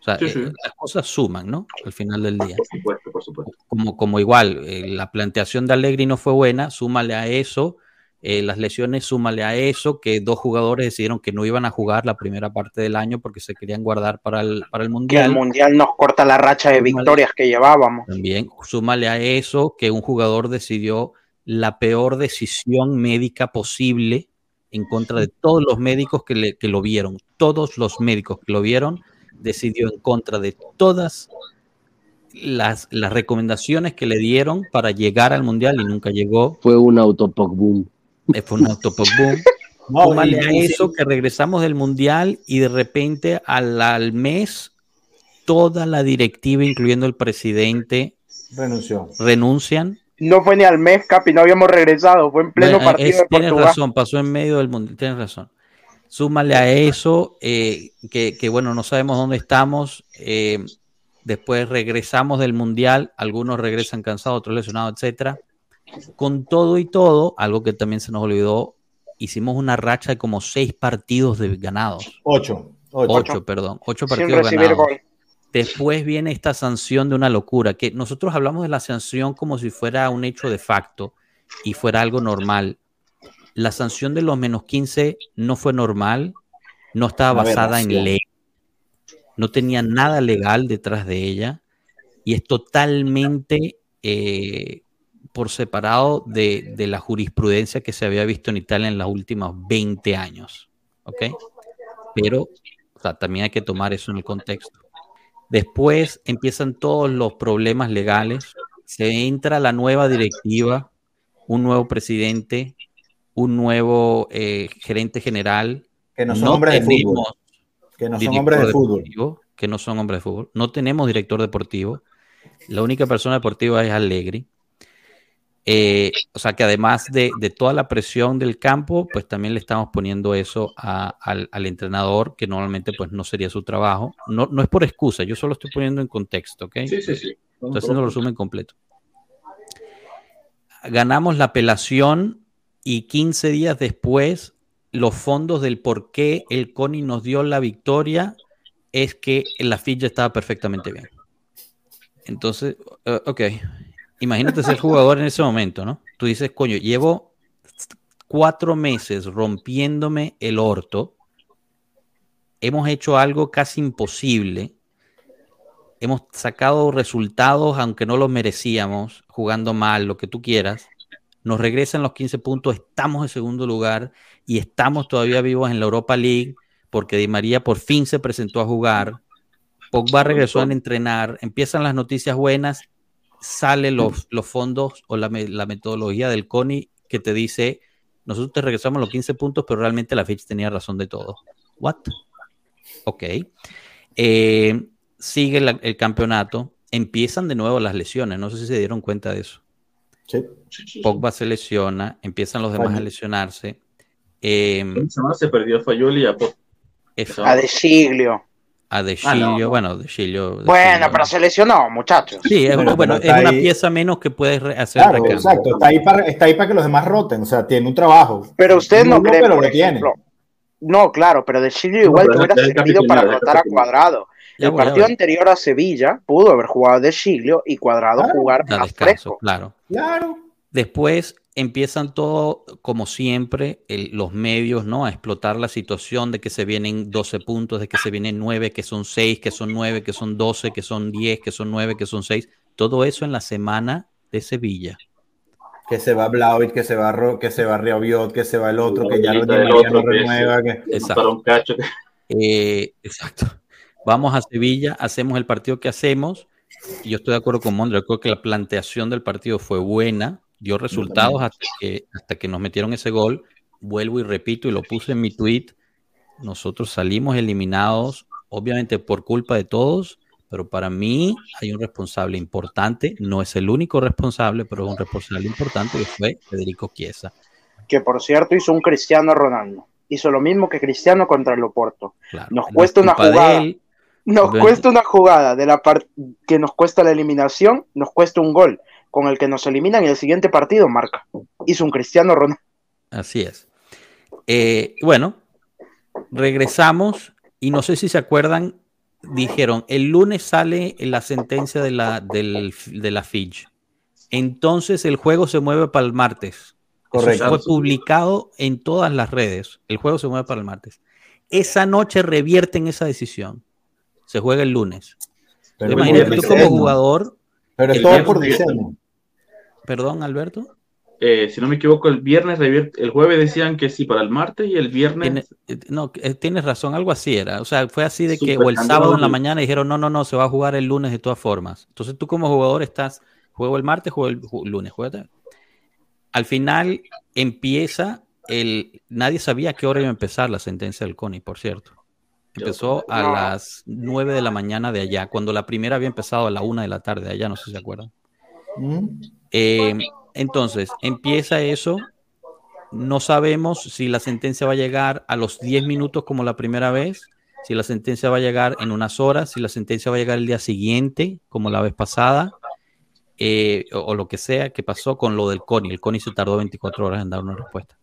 O sea, eh, las cosas suman, ¿no? Al final del día. Por supuesto, por supuesto. Como, como igual, eh, la planteación de Allegri no fue buena, súmale a eso eh, las lesiones, súmale a eso, que dos jugadores decidieron que no iban a jugar la primera parte del año porque se querían guardar para el, para el Mundial. Que el Mundial nos corta la racha de victorias que llevábamos. También, súmale a eso que un jugador decidió la peor decisión médica posible en contra de todos los médicos que, le, que lo vieron. Todos los médicos que lo vieron decidió en contra de todas las, las recomendaciones que le dieron para llegar al mundial y nunca llegó. Fue un autopoc boom. Fue un autopoc boom. No, a eso que regresamos del mundial y de repente al, al mes toda la directiva, incluyendo el presidente, renunció. renuncian. No fue ni al mes, Capi, no habíamos regresado, fue en pleno partido. tienes razón, pasó en medio del mundial, tienes razón. Súmale a eso, eh, que, bueno, no sabemos dónde estamos. Eh, después regresamos del mundial, algunos regresan cansados, otros lesionados, etcétera. Con todo y todo, algo que también se nos olvidó, hicimos una racha de como seis partidos de ganados. Ocho. Ocho, perdón. Ocho partidos ganados. Después viene esta sanción de una locura, que nosotros hablamos de la sanción como si fuera un hecho de facto y fuera algo normal la sanción de los menos 15 no fue normal, no estaba basada en ley, no tenía nada legal detrás de ella y es totalmente eh, por separado de, la jurisprudencia que se había visto en Italia en los últimos 20 años. ¿Ok? Pero también hay que tomar eso en el contexto. Después empiezan todos los problemas legales, se entra la nueva directiva, un nuevo presidente, un nuevo eh, gerente general. Que no son hombres de fútbol. Que no son hombres de fútbol. Que no son hombres de fútbol. No tenemos director deportivo. La única persona deportiva es Allegri. Eh, o sea que además de, toda la presión del campo, pues también le estamos poniendo eso al, entrenador, que normalmente pues no sería su trabajo. No, no es por excusa, yo solo estoy poniendo en contexto, ¿ok? Sí, sí, sí. Estoy haciendo el resumen completo. Ganamos la apelación y 15 días después los fondos del por qué el CONI nos dio la victoria es que la ficha estaba perfectamente bien. Entonces, uh, ok, imagínate ser jugador en ese momento, ¿no? Tú dices, coño, llevo cuatro meses rompiéndome el orto, hemos hecho algo casi imposible, hemos sacado resultados aunque no los merecíamos, jugando mal, lo que tú quieras, nos regresan los 15 puntos, estamos en segundo lugar y estamos todavía vivos en la Europa League porque Di María por fin se presentó a jugar. Pogba regresó a entrenar, empiezan las noticias buenas, salen los, los fondos o la, metodología del CONI que te dice, nosotros te regresamos los 15 puntos, pero realmente la ficha tenía razón de todo. ¿What? Ok. Eh, sigue el campeonato, empiezan de nuevo las lesiones, no sé si se dieron cuenta de eso. Pogba se lesiona, empiezan los demás a lesionarse. Eh, se perdió Fayoli a A De Siglio. A De Siglio, bueno, De Siglio. Bueno, pero se lesionó, muchachos. Sí, es, bueno, es una pieza menos que puedes hacer. Claro, exacto, está ahí, para, está ahí para que los demás roten, o sea, tiene un trabajo. Pero usted no cree, pero lo tiene. No, claro, pero De Siglio igual hubiera servido para rotar a Cuadrado. El partido anterior a Sevilla pudo haber jugado de Siglio y Cuadrado jugar a fresco. Claro. Claro. Después empiezan todo, como siempre, los medios, ¿no? A explotar la situación de que se vienen 12 puntos, de que se vienen 9, que son 6, que son 9, que son 12, que son 10, que son 9, que son 6. Todo eso en la semana de Sevilla. Que se va Blaovic, que se va que se va Riobiot, que se va el otro, que ya, lo, no renueva. Que... Exacto. Eh, exacto. Vamos a Sevilla, hacemos el partido que hacemos. Yo estoy de acuerdo con Mondra, creo que la planteación del partido fue buena dio resultados hasta que, hasta que nos metieron ese gol. Vuelvo y repito y lo puse en mi tweet. Nosotros salimos eliminados, obviamente por culpa de todos, pero para mí hay un responsable importante, no es el único responsable, pero es un responsable importante que fue Federico Chiesa. Que por cierto hizo un Cristiano Ronaldo. Hizo lo mismo que Cristiano contra el Oporto. nos cuesta una jugada. nos cuesta una jugada de la que nos cuesta la eliminación, nos cuesta un gol con el que nos eliminan y el siguiente partido marca. Hizo un Cristiano Ronaldo. Así es. Eh, bueno, regresamos y no sé si se acuerdan, dijeron, el lunes sale la sentencia de la, del, de la Fitch. Entonces el juego se mueve para el martes. Correcto. fue publicado en todas las redes. El juego se mueve para el martes. Esa noche revierten esa decisión. Se juega el lunes. Pero Imagínate tú como jugador. Pero es todo por diseño. Perdón, Alberto. Eh, si no me equivoco, el viernes, el jueves decían que sí para el martes y el viernes. Eh, no, eh, tienes razón, algo así era. O sea, fue así de que, o el sábado en la mañana dijeron, no, no, no, se va a jugar el lunes de todas formas. Entonces tú como jugador estás, juego el martes, juego el lunes, juega. Al final empieza el. Nadie sabía a qué hora iba a empezar la sentencia del CONI, por cierto. Empezó a las 9 de la mañana de allá, cuando la primera había empezado a la 1 de la tarde de allá, no sé si se acuerdan. Mm. Eh, entonces, empieza eso. No sabemos si la sentencia va a llegar a los 10 minutos como la primera vez, si la sentencia va a llegar en unas horas, si la sentencia va a llegar el día siguiente como la vez pasada, eh, o, lo que sea que pasó con lo del CONI. El CONI se tardó 24 horas en dar una respuesta.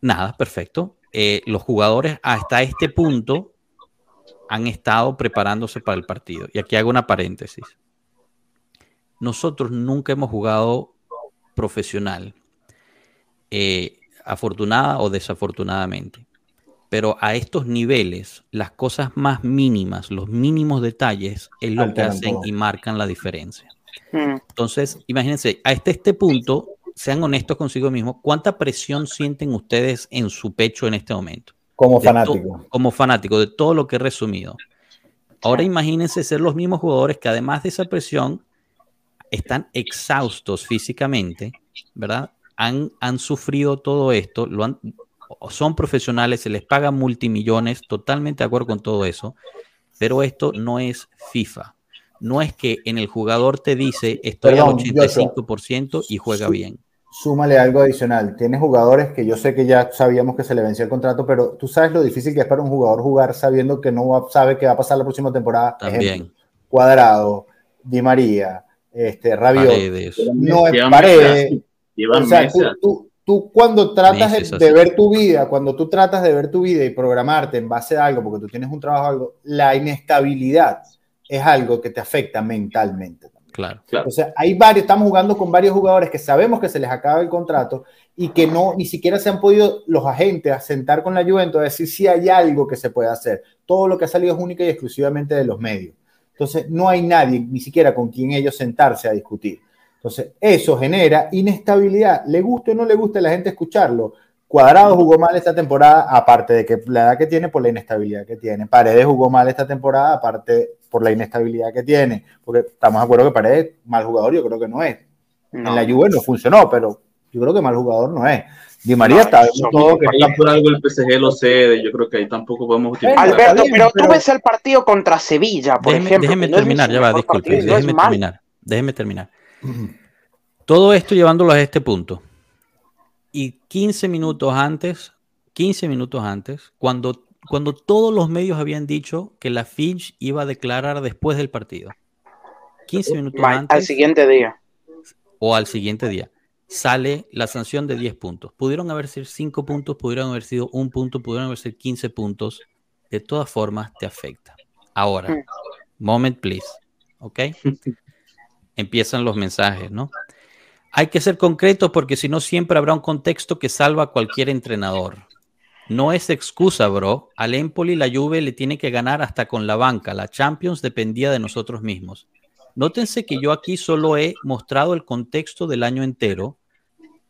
Nada, perfecto. Eh, los jugadores hasta este punto han estado preparándose para el partido. Y aquí hago una paréntesis nosotros nunca hemos jugado profesional, eh, afortunada o desafortunadamente. Pero a estos niveles, las cosas más mínimas, los mínimos detalles, es lo que hacen y marcan la diferencia. Hmm. Entonces, imagínense, a este, este punto, sean honestos consigo mismos, ¿cuánta presión sienten ustedes en su pecho en este momento? Como fanático. Como fanático de todo lo que he resumido. Ahora imagínense ser los mismos jugadores que además de esa presión están exhaustos físicamente, ¿verdad? Han, han sufrido todo esto, lo han, son profesionales, se les paga multimillones, totalmente de acuerdo con todo eso, pero esto no es FIFA. No es que en el jugador te dice estoy al 85% y juega bien. Súmale algo adicional. Tienes jugadores que yo sé que ya sabíamos que se le venció el contrato, pero tú sabes lo difícil que es para un jugador jugar sabiendo que no sabe qué va a pasar la próxima temporada. También. Cuadrado, Di María, este, Rabiot, no es paredes. O sea, tú, tú, cuando tratas de, ver tu vida, cuando tú tratas de ver tu vida y programarte en base a algo, porque tú tienes un trabajo, algo, la inestabilidad es algo que te afecta mentalmente. Claro, O sea, hay varios, estamos jugando con varios jugadores que sabemos que se les acaba el contrato y que no, ni siquiera se han podido los agentes asentar con la Juventus a decir si hay algo que se puede hacer. Todo lo que ha salido es única y exclusivamente de los medios. Entonces, no hay nadie, ni siquiera con quien ellos sentarse a discutir. Entonces, eso genera inestabilidad. Le guste o no le guste a la gente escucharlo. Cuadrado jugó mal esta temporada, aparte de que la edad que tiene por la inestabilidad que tiene. Paredes jugó mal esta temporada, aparte por la inestabilidad que tiene. Porque estamos de acuerdo que Paredes, mal jugador, yo creo que no es. En la Juve no funcionó, pero yo creo que mal jugador no es. Di María está todo que está por algo el PSG lo cede, yo creo que ahí tampoco podemos utilizar. Alberto, pero tú ves el partido contra Sevilla, por ejemplo. Déjeme terminar, ya va, disculpe, déjeme terminar, déjeme terminar. Todo esto llevándolo a este punto. Y 15 minutos antes, 15 minutos antes, cuando, cuando todos los medios habían dicho que la Finch iba a declarar después del partido. 15 minutos antes. Al siguiente día. O al siguiente día sale la sanción de 10 puntos. Pudieron haber sido 5 puntos, pudieron haber sido 1 punto, pudieron haber sido 15 puntos. De todas formas, te afecta. Ahora, mm. moment please. ¿Ok? Empiezan los mensajes, ¿no? Hay que ser concreto porque si no, siempre habrá un contexto que salva a cualquier entrenador. No es excusa, bro. Al Empoli la Juve le tiene que ganar hasta con la banca. La Champions dependía de nosotros mismos. Nótense que yo aquí solo he mostrado el contexto del año entero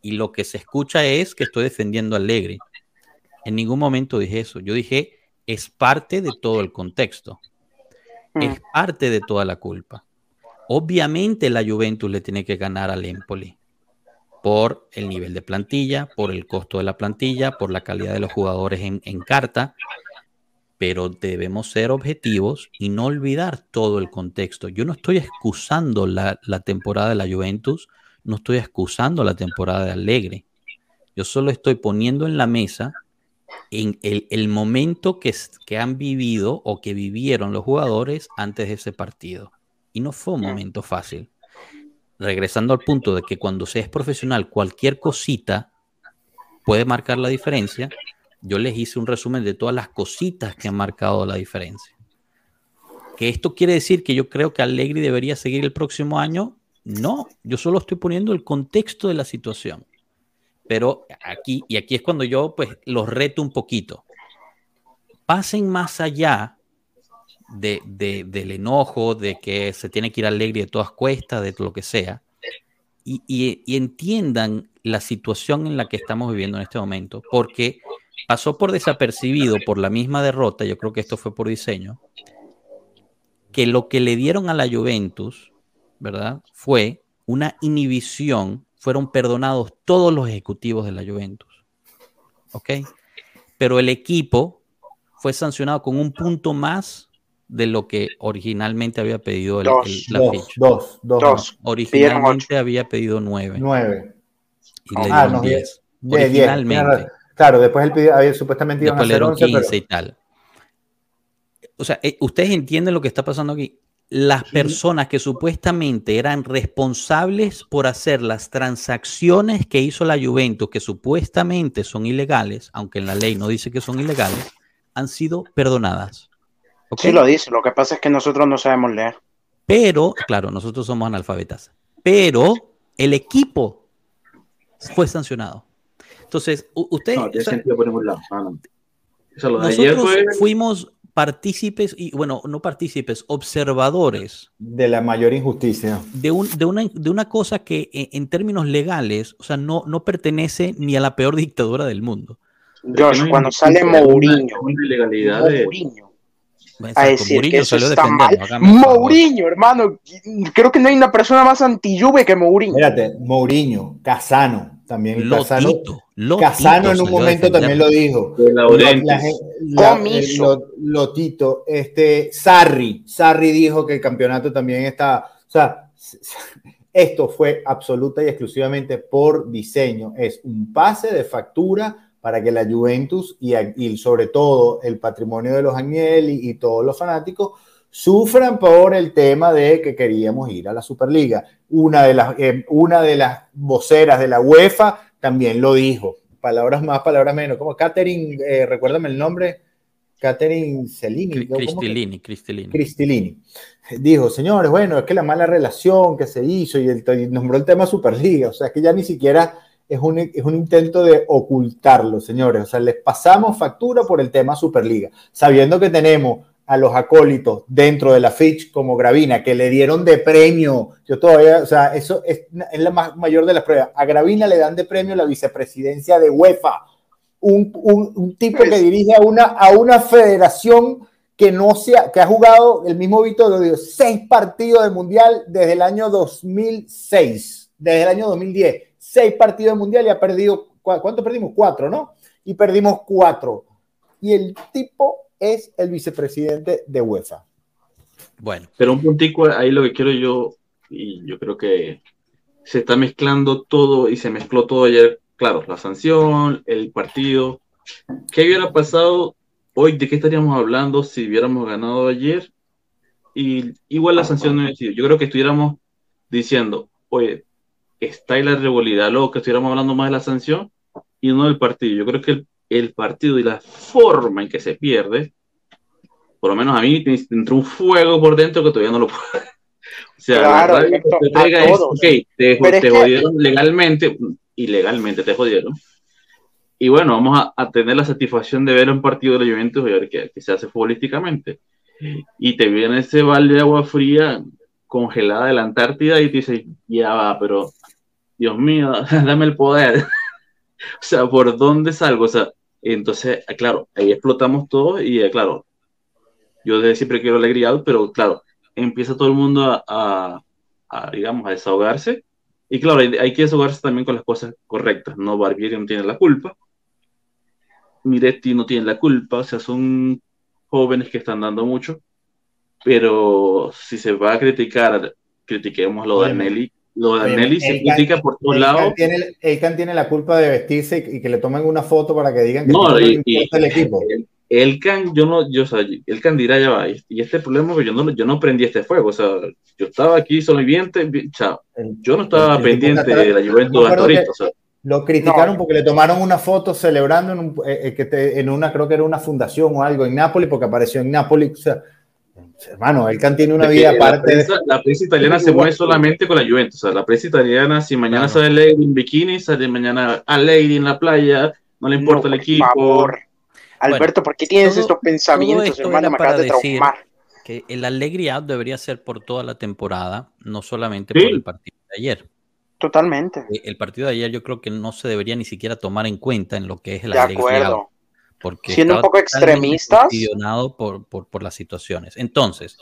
y lo que se escucha es que estoy defendiendo a Allegri. En ningún momento dije eso. Yo dije, es parte de todo el contexto. Mm. Es parte de toda la culpa. Obviamente la Juventus le tiene que ganar al Empoli por el nivel de plantilla, por el costo de la plantilla, por la calidad de los jugadores en, en carta. Pero debemos ser objetivos y no olvidar todo el contexto. Yo no estoy excusando la, temporada de la Juventus, no estoy excusando la temporada de Alegre. Yo solo estoy poniendo en la mesa en el, momento que, que, han vivido o que vivieron los jugadores antes de ese partido. Y no fue un momento fácil. Regresando al punto de que cuando se es profesional, cualquier cosita puede marcar la diferencia yo les hice un resumen de todas las cositas que han marcado la diferencia. ¿Que esto quiere decir que yo creo que Allegri debería seguir el próximo año? No, yo solo estoy poniendo el contexto de la situación. Pero aquí, y aquí es cuando yo pues los reto un poquito. Pasen más allá de, del enojo, de que se tiene que ir Allegri de todas cuestas, de lo que sea, y, y entiendan la situación en la que estamos viviendo en este momento. Porque pasó por desapercibido por la misma derrota, yo creo que esto fue por diseño, que lo que le dieron a la Juventus, ¿verdad? Fue una inhibición, fueron perdonados todos los ejecutivos de la Juventus. ¿Ok? Pero el equipo fue sancionado con un punto más de lo que originalmente había pedido el, dos, la dos, dos, dos, Originalmente había pedido nueve. Nueve. Y le ah, dieron diez. Originalmente. Claro, después él pidió, había, supuestamente iban a hacer 11, 15 y tal. O sea, eh, ustedes entienden lo que está pasando aquí. Las personas que supuestamente eran responsables por hacer las transacciones que hizo la Juventus, que supuestamente son ilegales, aunque en la ley no dice que son ilegales, han sido perdonadas. ¿Okay? Sí lo dice, lo que pasa es que nosotros no sabemos leer. Pero, claro, nosotros somos analfabetas. Pero el equipo fue sancionado. Entonces, usted... No, nosotros fuimos partícipes, y bueno, no partícipes, observadores. De la mayor injusticia. De, un, de, una, de una cosa que e, en, términos legales, o sea, no, no pertenece ni a la peor dictadura del mundo. Josh, cuando sale Mourinho, Mourinho a decir que eso está mal. Mourinho, hermano, creo que no hay una persona más anti que Mourinho. Espérate, Mourinho, Casano, también Lotito, Casano, en un momento también lo dijo. Lotito, este, Sarri, Sarri dijo que el campeonato también está, o sea, esto fue absoluta y exclusivamente por diseño, es un pase de factura para que la Juventus y, sobre todo el patrimonio de los Agnelli y todos los fanáticos sufran por el tema de que queríamos ir a la Superliga. Una de las, eh, una de las voceras de la UEFA también lo dijo. Palabras más, palabras menos. Como Catherine, eh, recuérdame el nombre. Catherine Cellini. Cristilini, Cristilini. Cristilini. Dijo, señores, bueno, es que la mala relación que se hizo y, el, y nombró el tema Superliga. O sea, es que ya ni siquiera es un, es un, intento de ocultarlo, señores. O sea, les pasamos factura por el tema Superliga, sabiendo que tenemos a los acólitos dentro de la Fitch como Gravina, que le dieron de premio. Yo todavía, o sea, eso es, es la más mayor de las pruebas. A Gravina le dan de premio la vicepresidencia de UEFA. Un, un, un tipo que dirige a una, a una federación que no sea, que ha jugado el mismo Víctor lo digo, seis partidos de mundial desde el año 2006, desde el año 2010 seis partidos de mundial y ha perdido, ¿cuánto perdimos? Cuatro, ¿no? Y perdimos cuatro. Y el tipo es el vicepresidente de UEFA. Bueno. Pero un puntico ahí lo que quiero yo, y yo creo que se está mezclando todo y se mezcló todo ayer. Claro, la sanción, el partido. ¿Qué hubiera pasado hoy? ¿De qué estaríamos hablando si hubiéramos ganado ayer? Y igual la sanción no sido. Yo creo que estuviéramos diciendo, oye, está en la rivalidad, luego que estuviéramos hablando más de la sanción y no del partido. Yo creo que el, partido y la forma en que se pierde, por lo menos a mí, entró un fuego por dentro que todavía no lo puedo. o sea, la te pega es, ok, te, jodieron legalmente, ilegalmente te jodieron. Y bueno, vamos a, tener la satisfacción de ver un partido de la Juventus y ver qué, se hace futbolísticamente. Y te viene ese balde de agua fría congelada de la Antártida y te dice, ya va, pero Dios mío, dame el poder. o sea, ¿por dónde salgo? O sea, entonces, claro, ahí explotamos todo y, eh, claro, yo desde siempre quiero alegría, pero claro, empieza todo el mundo a, digamos, a desahogarse. Y claro, hay, que desahogarse también con las cosas correctas. No Barbieri no tiene la culpa. Miretti no tiene la culpa. O sea, son jóvenes que están dando mucho, pero si se va a criticar, critiquemos lo de Nelly. Lo de Nelly se critica por todos lados. el Can tiene la culpa de vestirse y, que le tomen una foto para que digan que no, y, el equipo. El, Can, yo no, yo, o el Can dirá ya va, y este problema, que yo no, yo no prendí este fuego, o sea, yo estaba aquí viviente, chao. Yo no estaba pendiente de la Juventus hasta ahorita, o sea. Lo criticaron porque le tomaron una foto celebrando en, eh, eh, que en una, creo que era una fundación o algo en Nápoles, porque apareció en Nápoles. O sea, hermano, el Can tiene una vida aparte. La prensa, italiana se mueve solamente con la Juventus. O sea, la prensa italiana, si mañana sale Lady en bikini, sale mañana a Lady en la playa, no le importa el equipo. Por Alberto, ¿por qué tienes estos pensamientos, hermano? Me acabas de traumar. Que el alegría debería ser por toda la temporada, no solamente por el partido de ayer. Totalmente. Eh, el partido de ayer yo creo que no se debería ni siquiera tomar en cuenta en lo que es el De acuerdo. Porque Siendo un poco extremistas. Por, por, por las situaciones. Entonces,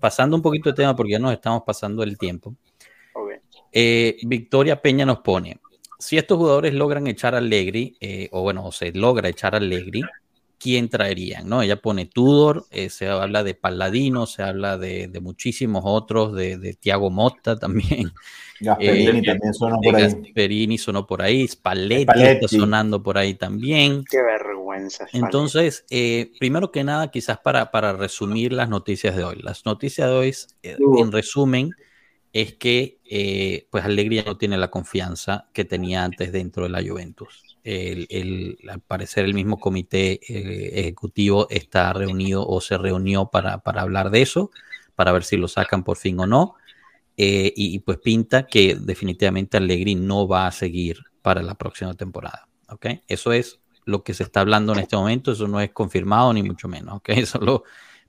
pasando un poquito de tema, porque ya nos estamos pasando el tiempo. Eh, Victoria Peña nos pone: si estos jugadores logran echar a Allegri, eh, o bueno, o se logra echar a Allegri, ¿quién traerían? ¿no? Ella pone Tudor, se habla de Palladino, se habla de, de muchísimos otros, de, de Tiago Motta también. Gasperini eh, también sonó por ahí. Gasperini sonó por ahí, Spalletti, está sonando por ahí también. Qué vergüenza. Entonces, eh, primero que nada, quizás para, para resumir las noticias de hoy. Las noticias de hoy, eh, en resumen, es que pues Alegría no tiene la confianza que tenía antes dentro de la Juventus. El, al parecer el mismo comité ejecutivo está reunido o se reunió para, para hablar de eso, para ver si lo sacan por fin o no. Eh, y, pues pinta que definitivamente Allegri no va a seguir para la próxima temporada. ¿ok? Eso es lo que se está hablando en este momento, eso no es confirmado ni mucho menos. ¿ok? Eso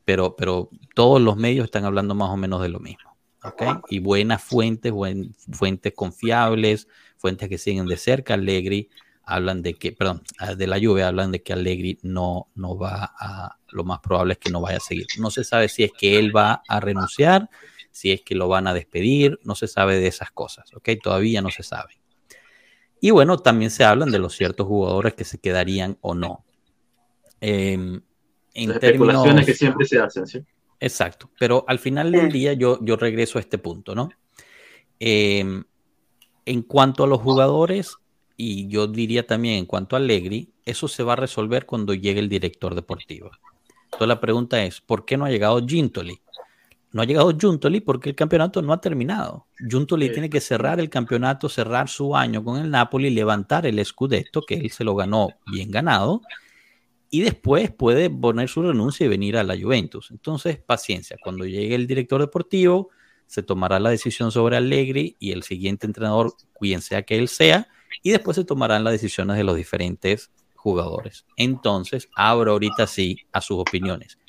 pero, pero todos los medios están hablando más o menos de lo mismo. ¿ok? Y buenas fuentes, buen, fuentes confiables, fuentes que siguen de cerca Allegri, hablan de que, perdón, ah, de la lluvia, hablan de que Allegri no, no va a, lo más probable es que no vaya a seguir. No se sabe si es que él va a renunciar, si es que lo van a despedir, no se sabe de esas cosas, ¿ok? Todavía no se sabe. Y bueno, también se hablan de los ciertos jugadores que se quedarían o no. En especulaciones que siempre se hacen, ¿sí? Exacto, pero al final del día yo, yo regreso a este punto, ¿no? Em, en cuanto a los jugadores, y yo diría también en cuanto a Allegri, eso se va a resolver cuando llegue el director deportivo. Entonces la pregunta es, ¿por qué no ha llegado Gintoli? No ha llegado Juntoli porque el campeonato no ha terminado. Juntoli tiene que cerrar el campeonato, cerrar su año con el Napoli, levantar el Scudetto, que él se lo ganó bien ganado, y después puede poner su renuncia y venir a la Juventus. Entonces, paciencia, cuando llegue el director deportivo, se tomará la decisión sobre Allegri y el siguiente entrenador, quien sea que él sea, y después se tomarán las decisiones de los diferentes jugadores. Entonces, abro ahorita sí a sus opiniones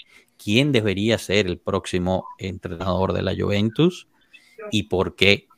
quién debería ser el próximo entrenador de la Juventus y por qué.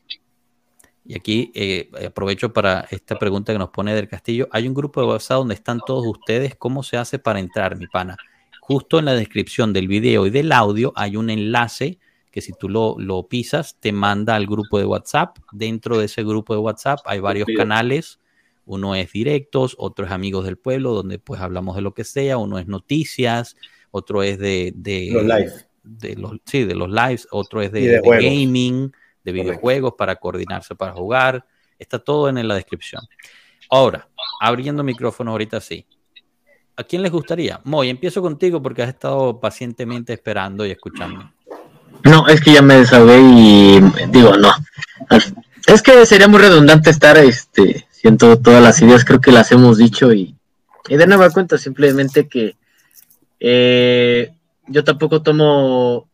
Y aquí eh, aprovecho para esta pregunta que nos pone del Castillo. Hay un grupo de WhatsApp donde están todos ustedes. ¿Cómo se hace para entrar, mi pana? Justo en la descripción del video y del audio hay un enlace que si tú lo, lo pisas te manda al grupo de WhatsApp. Dentro de ese grupo de WhatsApp hay varios canales. Uno es directos, otro es amigos del pueblo, donde pues hablamos de lo que sea. Uno es noticias, otro es de, de los lives. De los, sí, de los lives, otro es de, gaming, de videojuegos para coordinarse para jugar. Está todo en la descripción. Ahora, abriendo micrófonos ahorita sí. ¿A quién les gustaría? Moy, empiezo contigo porque has estado pacientemente esperando y escuchando. No, es que ya me desahogué y digo, no. Es que sería muy redundante estar este, siento todas las ideas, creo que las hemos dicho y, y de nueva cuenta simplemente que eh, yo tampoco tomo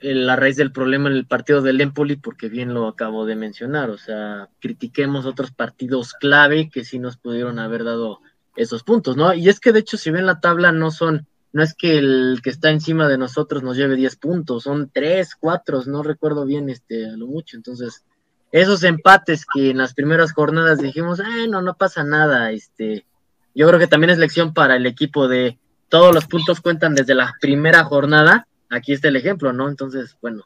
la raíz del problema en el partido del Empoli porque bien lo acabo de mencionar, o sea, critiquemos otros partidos clave que sí nos pudieron haber dado esos puntos, ¿no? Y es que de hecho si ven la tabla no son, no es que el que está encima de nosotros nos lleve 10 puntos, son 3, 4, no recuerdo bien este a lo mucho, entonces esos empates que en las primeras jornadas dijimos, eh, no, no pasa nada, este, yo creo que también es lección para el equipo de todos los puntos cuentan desde la primera jornada. Aquí está el ejemplo, ¿no? Entonces, bueno,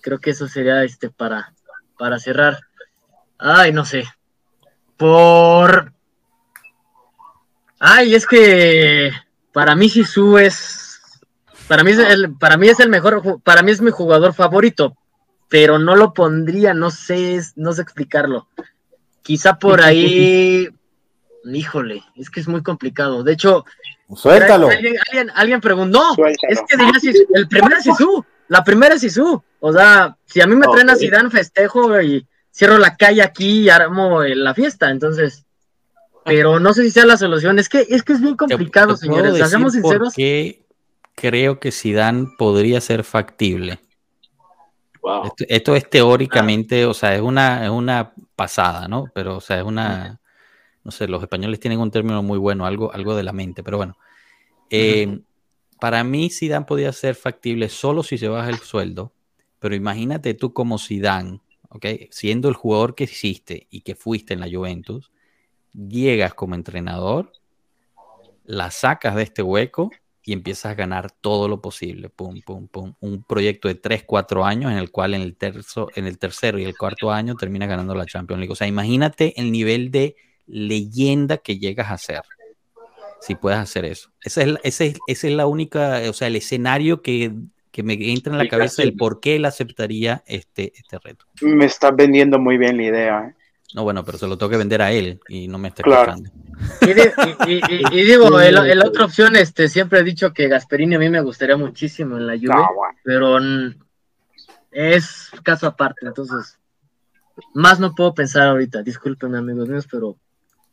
creo que eso sería este para, para cerrar. Ay, no sé. Por. Ay, es que para mí Sisu es. para mí es el, para mí es el mejor, para mí es mi jugador favorito, pero no lo pondría, no sé, no sé explicarlo. Quizá por ahí, híjole, es que es muy complicado. De hecho, suéltalo. Alguien, alguien, preguntó, es que el primero es Sisu, la primera es Sisu. O sea, si a mí me traen a Zidane, festejo y cierro la calle aquí y armo eh, la fiesta, entonces pero no sé si sea la solución. Es que es que es bien complicado, señores. Hacemos sinceros. Porque creo que Zidane podría ser factible. Esto, es teóricamente, o sea, es una, es una pasada, ¿no? Pero, o sea, es una, no sé, los españoles tienen un término muy bueno, algo, algo de la mente, pero bueno. Eh, para mí, Zidane podría ser factible solo si se baja el sueldo, pero imagínate tú como Zidane, ¿ok? Siendo el jugador que hiciste y que fuiste en la Juventus, llegas como entrenador, la sacas de este hueco y empiezas a ganar todo lo posible. Pum, pum, pum. Un proyecto de 3, 4 años en el cual en el, terzo, en el tercero y el cuarto año terminas ganando la Champions League. O sea, imagínate el nivel de leyenda que llegas a ser. Si puedes hacer eso. Esa es, esa es, la única, o sea, el escenario que, me entra en la cabeza del por qué él aceptaría este, este reto. Me estás vendiendo muy bien la idea. ¿eh? No, bueno, pero se lo tengo que vender a él y no me está escuchando. Y, digo, el, otra opción, este, siempre he dicho que Gasperini a mí me gustaría muchísimo en la lluvia, pero es caso aparte, entonces más no puedo pensar ahorita. Disculpen, amigos míos, pero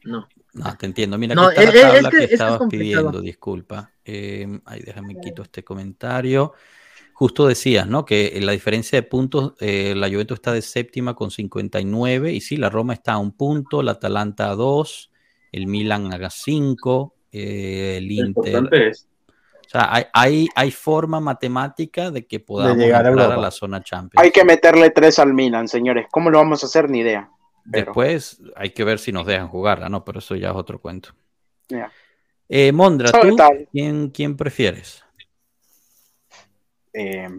no. No, te entiendo. Mira, aquí está la tabla que, estabas pidiendo, disculpa. Eh, ahí déjame quito este comentario justo decías, ¿no? Que la diferencia de puntos, eh, la Juventus está de séptima con 59, y sí, la Roma está a un punto, la Atalanta a dos, el Milan a cinco, eh, el Inter. O sea, hay, hay, forma matemática de que podamos llegar a, la zona Champions. Hay que meterle tres al Milan, señores. ¿Cómo lo vamos a hacer? Ni idea. Después hay que ver si nos dejan jugarla, ¿no? Pero eso ya es otro cuento. Eh, Mondra, ¿tú quién, quién prefieres? Eh,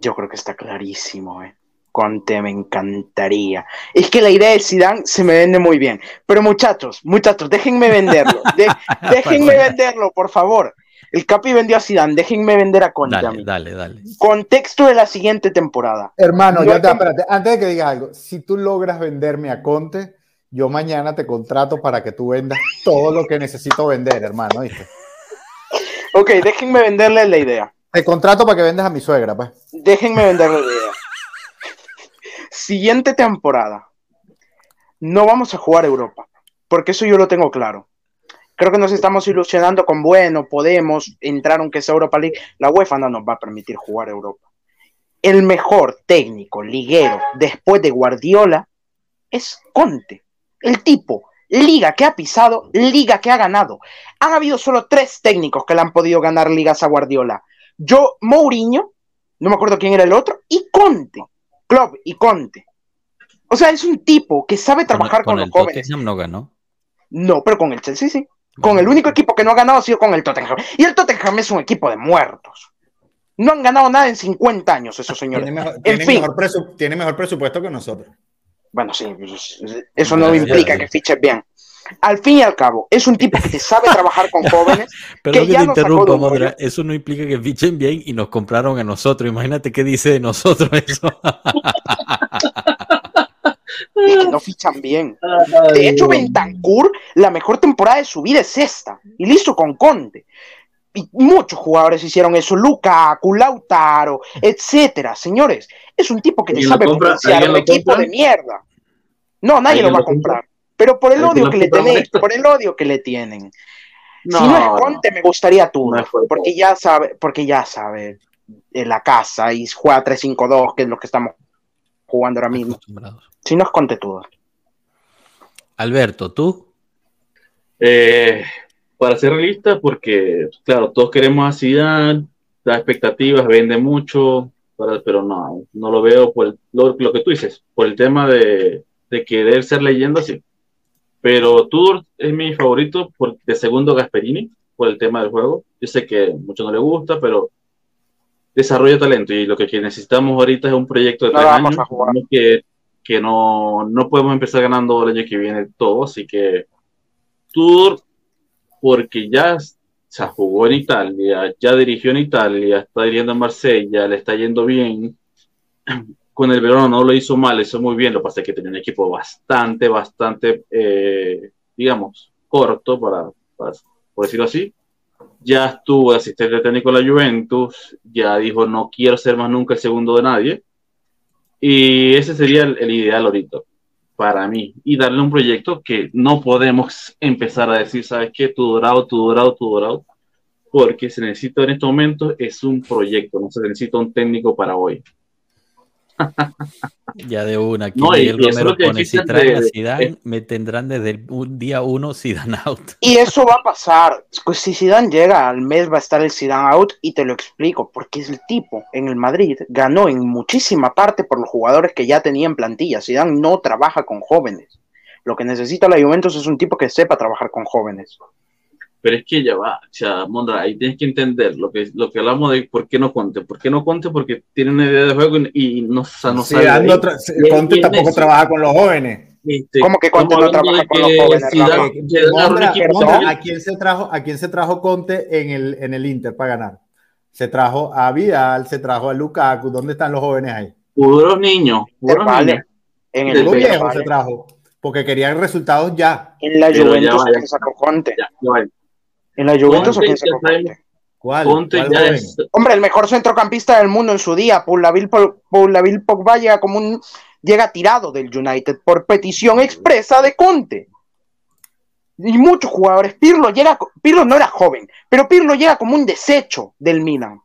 yo creo que está clarísimo, eh. Conte me encantaría. Es que la idea de Zidane se me vende muy bien. Pero muchachos, muchachos, déjenme venderlo. déjenme venderlo, por favor. El Capi vendió a Zidane, déjenme vender a Conte. Dale, dale, dale. Contexto de la siguiente temporada. Hermano, ya espérate, antes de que digas algo, si tú logras venderme a Conte, yo mañana te contrato para que tú vendas todo lo que necesito vender, hermano, ¿viste? Ok, déjenme venderle la idea. Te contrato para que vendas a mi suegra, pues. Déjenme vender la idea. Siguiente temporada. No vamos a jugar Europa, porque eso yo lo tengo claro. Creo que nos estamos ilusionando con, bueno, podemos entrar aunque sea Europa League. La UEFA no nos va a permitir jugar Europa. El mejor técnico liguero después de Guardiola es Conte. El tipo, liga que ha pisado, liga que ha ganado. Han habido solo tres técnicos que le han podido ganar ligas a Guardiola. Yo, Mourinho, no me acuerdo quién era el otro, y Conte, Club y Conte. O sea, es un tipo que sabe trabajar con, los jóvenes. no ganó. No, pero con el Chelsea sí. Con el único equipo que no ha ganado ha sido con el Tottenham. Y el Tottenham es un equipo de muertos. No han ganado nada en 50 años esos señores. Tiene mejor, presupuesto que nosotros. Bueno, sí, eso no implica que fiches bien al fin y al cabo, es un tipo que te sabe trabajar con jóvenes. Pero que, ya te interrumpo, Modra, eso no implica que fichen bien y nos compraron a nosotros. Imagínate qué dice de nosotros eso. que no fichan bien. De hecho, Bentancur, la mejor temporada de su vida es esta. Y listo con Conte. Y muchos jugadores hicieron eso, Luca, Lautaro, etcétera. Señores, es un tipo que te sabe potenciar un equipo de mierda. No, nadie lo va a comprar pero por el odio que le tenéis, por el odio que le tienen. si no es Conte, me gustaría tú, porque ya sabe, porque ya sabe en la casa y juega 3-5-2, que es lo que estamos jugando ahora mismo. Si no es Conte tú. Alberto, ¿tú? Eh, para ser realista, porque, claro, todos queremos a Zidane, las expectativas, vende mucho, pero no, no lo veo por lo, que tú dices, por el tema de, de querer ser leyenda, sí. Pero Tudor es mi favorito por, de segundo Gasperini, por el tema del juego. Yo sé que mucho no le gusta, pero desarrolla talento y lo que necesitamos ahorita es un proyecto de tres años que, que no, no, podemos empezar ganando el año que viene todo, así que Tudor, porque ya sea, jugó en Italia, ya dirigió en Italia, está dirigiendo en Marsella, le está yendo bien. Con el Verona no lo hizo mal, lo hizo muy bien. Lo que pasa es que tenía un equipo bastante, bastante, eh, digamos, corto, para, por decirlo así. Ya estuvo asistente técnico de la Juventus, ya dijo no quiero ser más nunca el segundo de nadie. Y ese sería el, el ideal ahorita para mí y darle un proyecto que no podemos empezar a decir, ¿sabes qué? Tu dorado, tu dorado, tu dorado, porque se necesita en este momento es un proyecto, no se necesita un técnico para hoy. Ya de una, aquí no, el Romero pone, si traen a Zidane, me tendrán desde el día uno Zidane out. Y eso va a pasar, pues si Zidane llega al mes va a estar el Zidane out y te lo explico, porque es el tipo en el Madrid ganó en muchísima parte por los jugadores que ya tenía en plantilla, Zidane no trabaja con jóvenes, lo que necesita la Juventus es un tipo que sepa trabajar con jóvenes. Pero es que ya va, o sea, Mondra, ahí tienes que entender lo que, lo que hablamos de por qué no Conte. ¿Por qué no Conte? Porque tiene una idea de juego y, no, no sabe. Conte tampoco trabaja con los jóvenes. Este, ¿Cómo que Conte no trabaja con los jóvenes? ¿a, quién se trajo, ¿A quién se trajo Conte en el, en el Inter para ganar? Se trajo a Vidal, se trajo a Lukaku. ¿Dónde están los jóvenes ahí? Puros niños. Puros vale. En el viejo se trajo. Porque querían resultados ya. En la Juventus se sacó Conte. Ya, ya ¿En la Juventus o quién se ¿Cuál? Hombre, el mejor centrocampista del mundo en su día, Paulaville Pogba llega como un llega tirado del United por petición expresa de Conte. Y muchos jugadores, Pirlo llega, Pirlo no era joven, pero Pirlo llega como un desecho del Milan.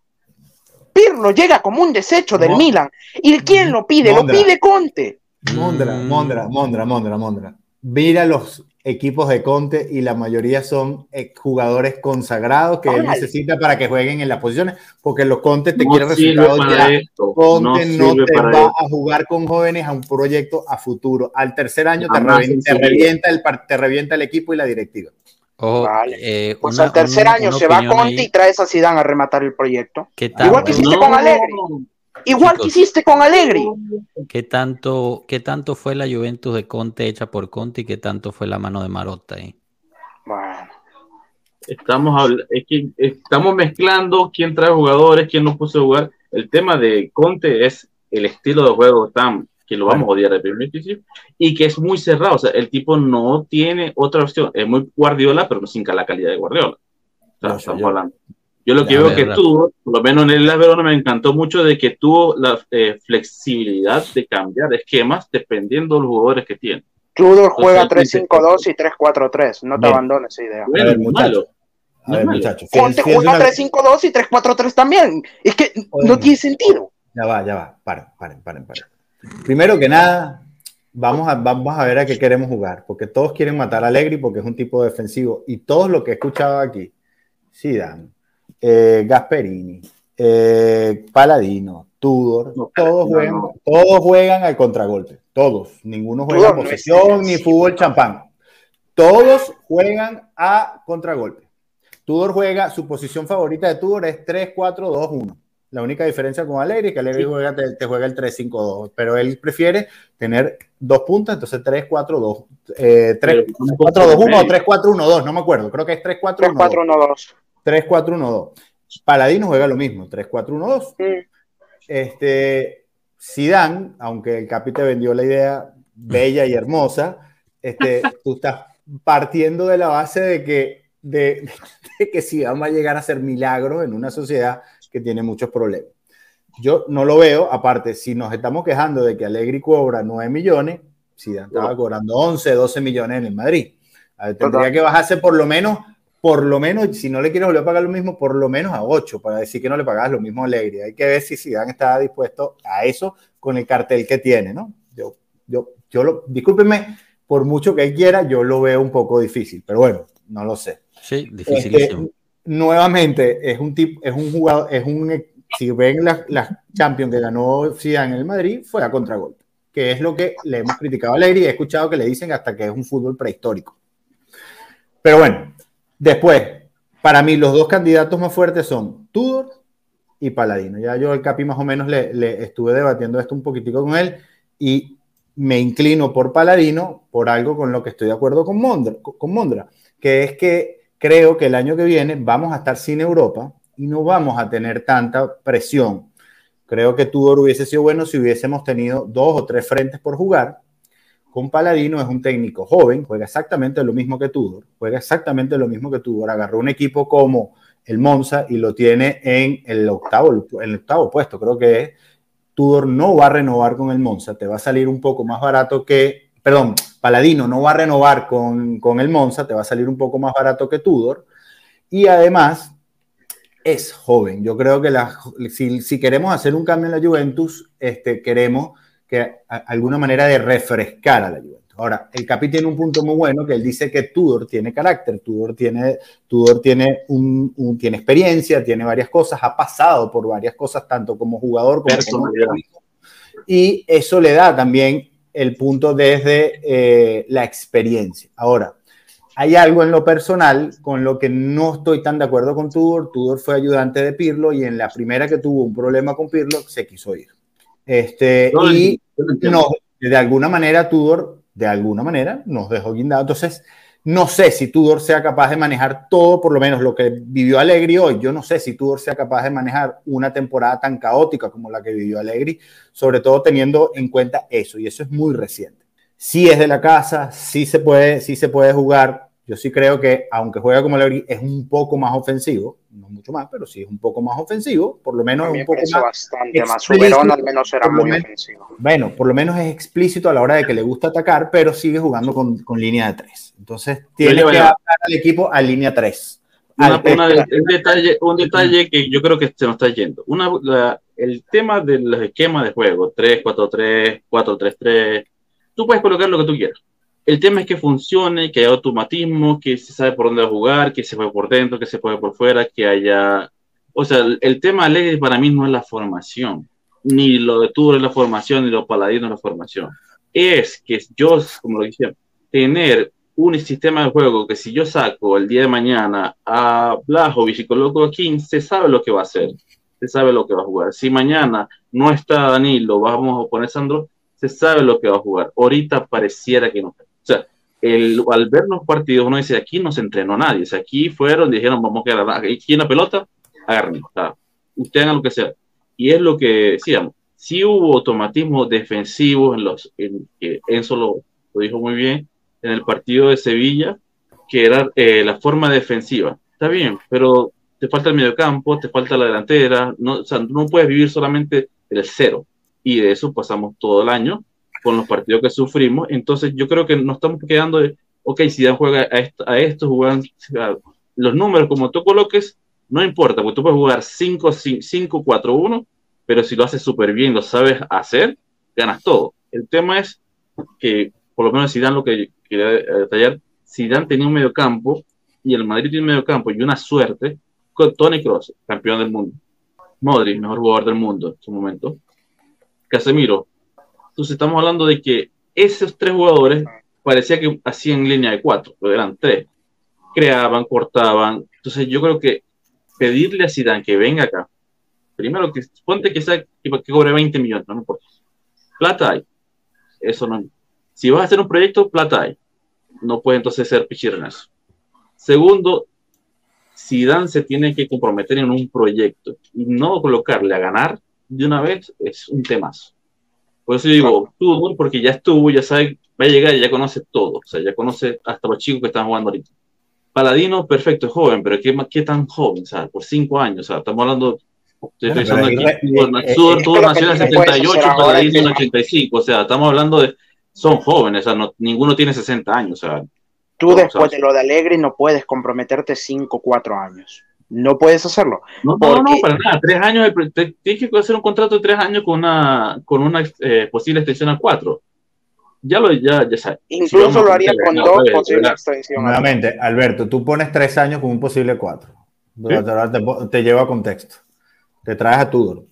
Pirlo llega como un desecho del Milan. ¿Y quién lo pide? Lo pide Conte. Mondra, Mondra, Mondra, Mondra, Mondra. Mira los equipos de Conte y la mayoría son jugadores consagrados que él necesita para que jueguen en las posiciones, porque los Conte te quieren resultados ya. Conte no, te va a jugar con jóvenes a un proyecto a futuro. Al tercer año te revienta, el, te revienta el equipo y la directiva. vale. Eh, pues al tercer año se va Conte y traes a Zidane a rematar el proyecto. Igual que hiciste con Alegre. Igual que hiciste con Allegri. ¿qué tanto, ¿Qué tanto fue la Juventus de Conte hecha por Conte y qué tanto fue la mano de Marotta ahí? Bueno. Estamos, estamos mezclando quién trae jugadores, quién no puso a jugar. El tema de Conte es el estilo de juego tan que lo vamos a odiar de primer y que es muy cerrado. O sea, el tipo no tiene otra opción. Es muy Guardiola, pero no sin la calidad de Guardiola. estamos hablando. Yo lo que veo que tuvo, por lo menos en el Las Verona, me encantó mucho de que tuvo la eh, flexibilidad de cambiar esquemas dependiendo de los jugadores que tiene. Tudor juega 3-5-2 y 3-4-3. No te abandones esa idea. Bueno, a ver, muchachos. A ver, muchachos. Ponte juega 3-5-2 y 3-4-3 también. Es que no tiene sentido. Ya va, ya va. Paren, paren, paren, paren. Primero que nada, vamos a, vamos a ver a qué queremos jugar. Porque todos quieren matar a Allegri porque es un tipo defensivo. Y todos lo que he escuchado aquí, sí dan eh, Gasperini, eh, Paladino, Tudor, todos, juegan, todos juegan al contragolpe. Todos. Ninguno juega posesión ni fútbol champán. Todos juegan a contragolpe. Tudor juega, su posición favorita de Tudor es 3-4-2-1. La única diferencia con Alegre es que Alegre juega, te, juega el 3-5-2, pero él prefiere tener dos puntas, entonces 3-4-2. 3-4-2-1 o 3-4-1-2, no me acuerdo, creo que es 3-4-1-2. 3-4-1-2. Paladino juega lo mismo, 3-4-1-2. Este, Zidane, aunque el Capi te vendió la idea bella y hermosa, este, tú estás partiendo de la base de que, de, que Zidane va a llegar a hacer milagros en una sociedad que tiene muchos problemas. Yo no lo veo, aparte, si nos estamos quejando de que Allegri cobra 9 millones, Zidane estaba cobrando 11, 12 millones en el Madrid. tendría que bajarse por lo menos por lo menos, si no le quieres volver a pagar lo mismo, por lo menos a 8, para decir que no le pagas lo mismo a Alegría. Hay que ver si Zidane está dispuesto a eso con el cartel que tiene, ¿no? Yo, yo, yo lo, discúlpeme, por mucho que él quiera, yo lo veo un poco difícil, pero bueno, no lo sé. Sí, dificilísimo. nuevamente, es un tipo, es un jugador, es un, si ven las la Champions que ganó Zidane en el Madrid, fue a contragolpe, que es lo que le hemos criticado a Alegría y he escuchado que le dicen hasta que es un fútbol prehistórico. Pero bueno, Después, para mí, los dos candidatos más fuertes son Tudor y Paladino. Ya yo, el Capi, más o menos le, estuve debatiendo esto un poquitico con él y me inclino por Paladino por algo con lo que estoy de acuerdo con Mondra, con Mondra que es que creo que el año que viene vamos a estar sin Europa y no vamos a tener tanta presión. Creo que Tudor hubiese sido bueno si hubiésemos tenido dos o tres frentes por jugar. Con Paladino es un técnico joven, juega exactamente lo mismo que Tudor, juega exactamente lo mismo que Tudor. Agarró un equipo como el Monza y lo tiene en el octavo, el octavo puesto, creo que es. Tudor no va a renovar con el Monza, te va a salir un poco más barato que, perdón, Paladino no va a renovar con, con el Monza, te va a salir un poco más barato que Tudor. Y además, es joven. Yo creo que si, si, queremos hacer un cambio en la Juventus, este, queremos que alguna manera de refrescar a la Juventus. Ahora, el Capi tiene un punto muy bueno que él dice que Tudor tiene carácter, Tudor tiene, Tudor tiene, un, tiene experiencia, tiene varias cosas, ha pasado por varias cosas, tanto como jugador como como y eso le da también el punto desde eh, la experiencia. Ahora, hay algo en lo personal con lo que no estoy tan de acuerdo con Tudor. Tudor fue ayudante de Pirlo y en la primera que tuvo un problema con Pirlo se quiso ir. Este, y no, de alguna manera Tudor, de alguna manera, nos dejó guindado. Entonces, no sé si Tudor sea capaz de manejar todo, por lo menos lo que vivió Allegri hoy. Yo no sé si Tudor sea capaz de manejar una temporada tan caótica como la que vivió Allegri, sobre todo teniendo en cuenta eso, y eso es muy reciente. Si es de la casa, sí se puede, sí se puede jugar yo sí creo que, aunque juega como Lebri, es un poco más ofensivo, no mucho más, pero sí es un poco más ofensivo, por lo menos un poco más. bastante más. Soberón al menos era muy ofensivo. Bueno, por lo menos es explícito a la hora de que le gusta atacar, pero sigue jugando con, con línea de tres. Entonces, tiene que adaptar al equipo a línea tres. un, detalle, un detalle que yo creo que se nos está yendo. Una, el tema de los esquemas de juego, 3-4-3, 4-3-3, tú puedes colocar lo que tú quieras el tema es que funcione, que haya automatismo, que se sabe por dónde jugar, que se juegue por dentro, que se juegue por fuera, que haya... O sea, el, tema alegre para mí no es la formación, ni lo de tú es la formación, ni lo paladino es la formación. Es que yo, como lo dije, tener un sistema de juego que si yo saco el día de mañana a Blajovic y coloco a King, se sabe lo que va a hacer, se sabe lo que va a jugar. Si mañana no está Danilo, vamos a poner Sandro, se sabe lo que va a jugar. Ahorita pareciera que no. El, al ver los partidos, uno dice, aquí no se entrenó nadie. O aquí fueron, dijeron, vamos a quedar aquí en la pelota, agarren. O sea, usted hagan lo que sea. Y es lo que decíamos. Sí hubo automatismo defensivo en los, en, Enzo lo, lo, dijo muy bien, en el partido de Sevilla, que era eh, la forma defensiva. Está bien, pero te falta el mediocampo, te falta la delantera, no, o sea, no puedes vivir solamente del cero. Y de eso pasamos todo el año con los partidos que sufrimos. Entonces yo creo que nos estamos quedando de, ok, si ya juega a esto, a juegan los números como tú coloques, no importa, porque tú puedes jugar 5-4-1, pero si lo haces súper bien, lo sabes hacer, ganas todo. El tema es que, por lo menos si dan lo que quería detallar, dan tenía un medio campo y el Madrid tiene un medio campo y una suerte con Tony Cross, campeón del mundo. Modric, mejor jugador del mundo en su momento. Casemiro, entonces estamos hablando de que esos tres jugadores parecía que hacían línea de cuatro, pero eran tres. Creaban, cortaban. Entonces yo creo que pedirle a Zidane que venga acá, primero que ponte que, sea, que, cobre 20 millones, no importa. Plata hay. Eso no. Si vas a hacer un proyecto, plata hay. No puede entonces ser pichirrenazo. Segundo, Zidane se tiene que comprometer en un proyecto y no colocarle a ganar de una vez es un temazo. Por eso digo, tú, porque ya estuvo, ya sabe, va a llegar y ya conoce todo. O sea, ya conoce hasta los chicos que están jugando ahorita. Paladino, perfecto, es joven, pero ¿qué, qué tan joven? Sea, por cinco años. O sea, estamos hablando. Estoy pensando aquí. Todo nació en el 78, Paladino en el 85. O sea, estamos hablando de. Son jóvenes, o sea, no, ninguno tiene 60 años. O sea, Tú después de lo de Alegre no puedes comprometerte 5 o 4 años no puedes hacerlo. No, no, no, para nada. Tres años, tienes que hacer un contrato de tres años con una, con una eh, posible extensión a cuatro. Ya lo, ya, ya sabes. Incluso lo haría con dos posibles extensiones. Nuevamente, Alberto, tú pones tres años con un posible cuatro. Te, lleva a contexto. Te traes a Tudor.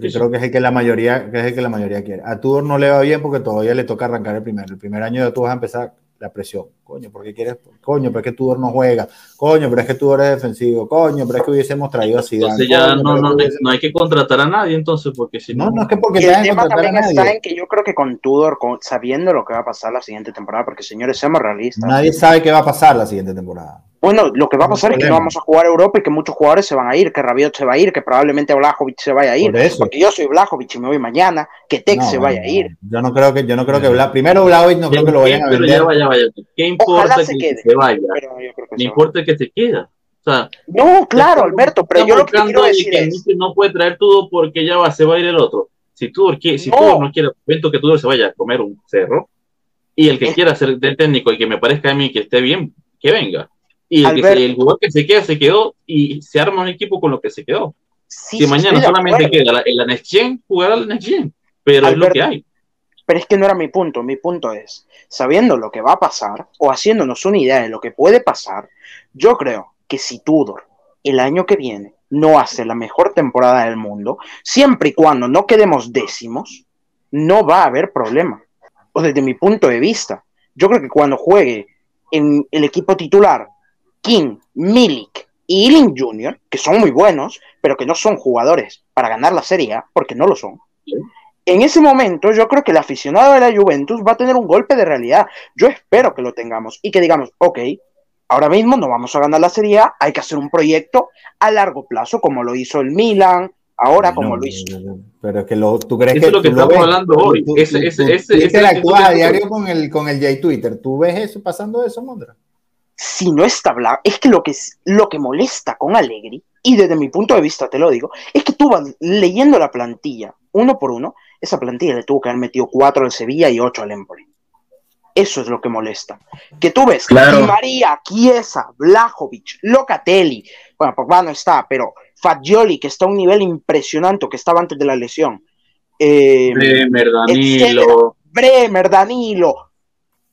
Yo creo que es el que la mayoría, que es el que la mayoría quiere. A Tudor no le va bien porque todavía le toca arrancar el primer. El primer año de tú vas a empezar la presión. Coño, ¿por qué quieres? Coño, pero es que Tudor no juega. Coño, pero es que Tudor es defensivo. Coño, pero es que hubiésemos traído a Zidane. Entonces ya no, no, no, hay que contratar a nadie, entonces, porque si no... No, no es que porque el tema también está en que yo creo que con Tudor, sabiendo lo que va a pasar la siguiente temporada, porque señores, seamos realistas. Nadie sabe qué va a pasar la siguiente temporada. Bueno, lo que va a pasar es que no vamos a jugar Europa y que muchos jugadores se van a ir, que Rabiot se va a ir, que probablemente Blajovic se vaya a ir, porque yo soy Blajovic y me voy mañana, que Tech se vaya a ir. Yo no creo que, yo no creo que primero Blajovic no creo que lo vayan a vender. Ya vaya, vaya. ¿Qué importa que se, vaya? No importa que se queda. O sea, no, claro, Alberto, pero yo lo que quiero decir es no puede traer todo porque ya va, se va a ir el otro. Si tú si no. no quiere, evento que tú se vaya a comer un cerro y el que quiera ser del técnico y que me parezca a mí que esté bien, que venga y el, jugador que se queda, se quedó y se arma un equipo con lo que se quedó. si mañana solamente queda la, la Next Gen, jugará la Next Gen, pero es lo que hay. Pero es que no era mi punto, mi punto es, sabiendo lo que va a pasar o haciéndonos una idea de lo que puede pasar, yo creo que si Tudor el año que viene no hace la mejor temporada del mundo, siempre y cuando no quedemos décimos, no va a haber problema. O desde mi punto de vista, yo creo que cuando juegue en el equipo titular King, Milik y Ealing Jr., que son muy buenos, pero que no son jugadores para ganar la Serie A, porque no lo son. En ese momento, yo creo que el aficionado de la Juventus va a tener un golpe de realidad. Yo espero que lo tengamos y que digamos, ok, ahora mismo no vamos a ganar la Serie A, hay que hacer un proyecto a largo plazo, como lo hizo el Milan, ahora como lo hizo. Pero es que lo, tú crees Eso que. es lo que estamos hablando hoy. ese, ese, ese, la a diario con el, con el J Twitter. ¿Tú ves eso pasando eso, Mondra? Si no está hablando, es que lo que, lo que molesta con Allegri, y desde mi punto de vista te lo digo, es que tú vas leyendo la plantilla uno por uno, esa plantilla le tuvo que haber metido cuatro al Sevilla y ocho al Empoli. Eso es lo que molesta. Que tú ves claro. María, Chiesa, Blajovic, Locatelli, bueno, Pogba no está, pero Fagioli, que está a un nivel impresionante, que estaba antes de la lesión. Eh, Bremer, Danilo. Bremer, Danilo,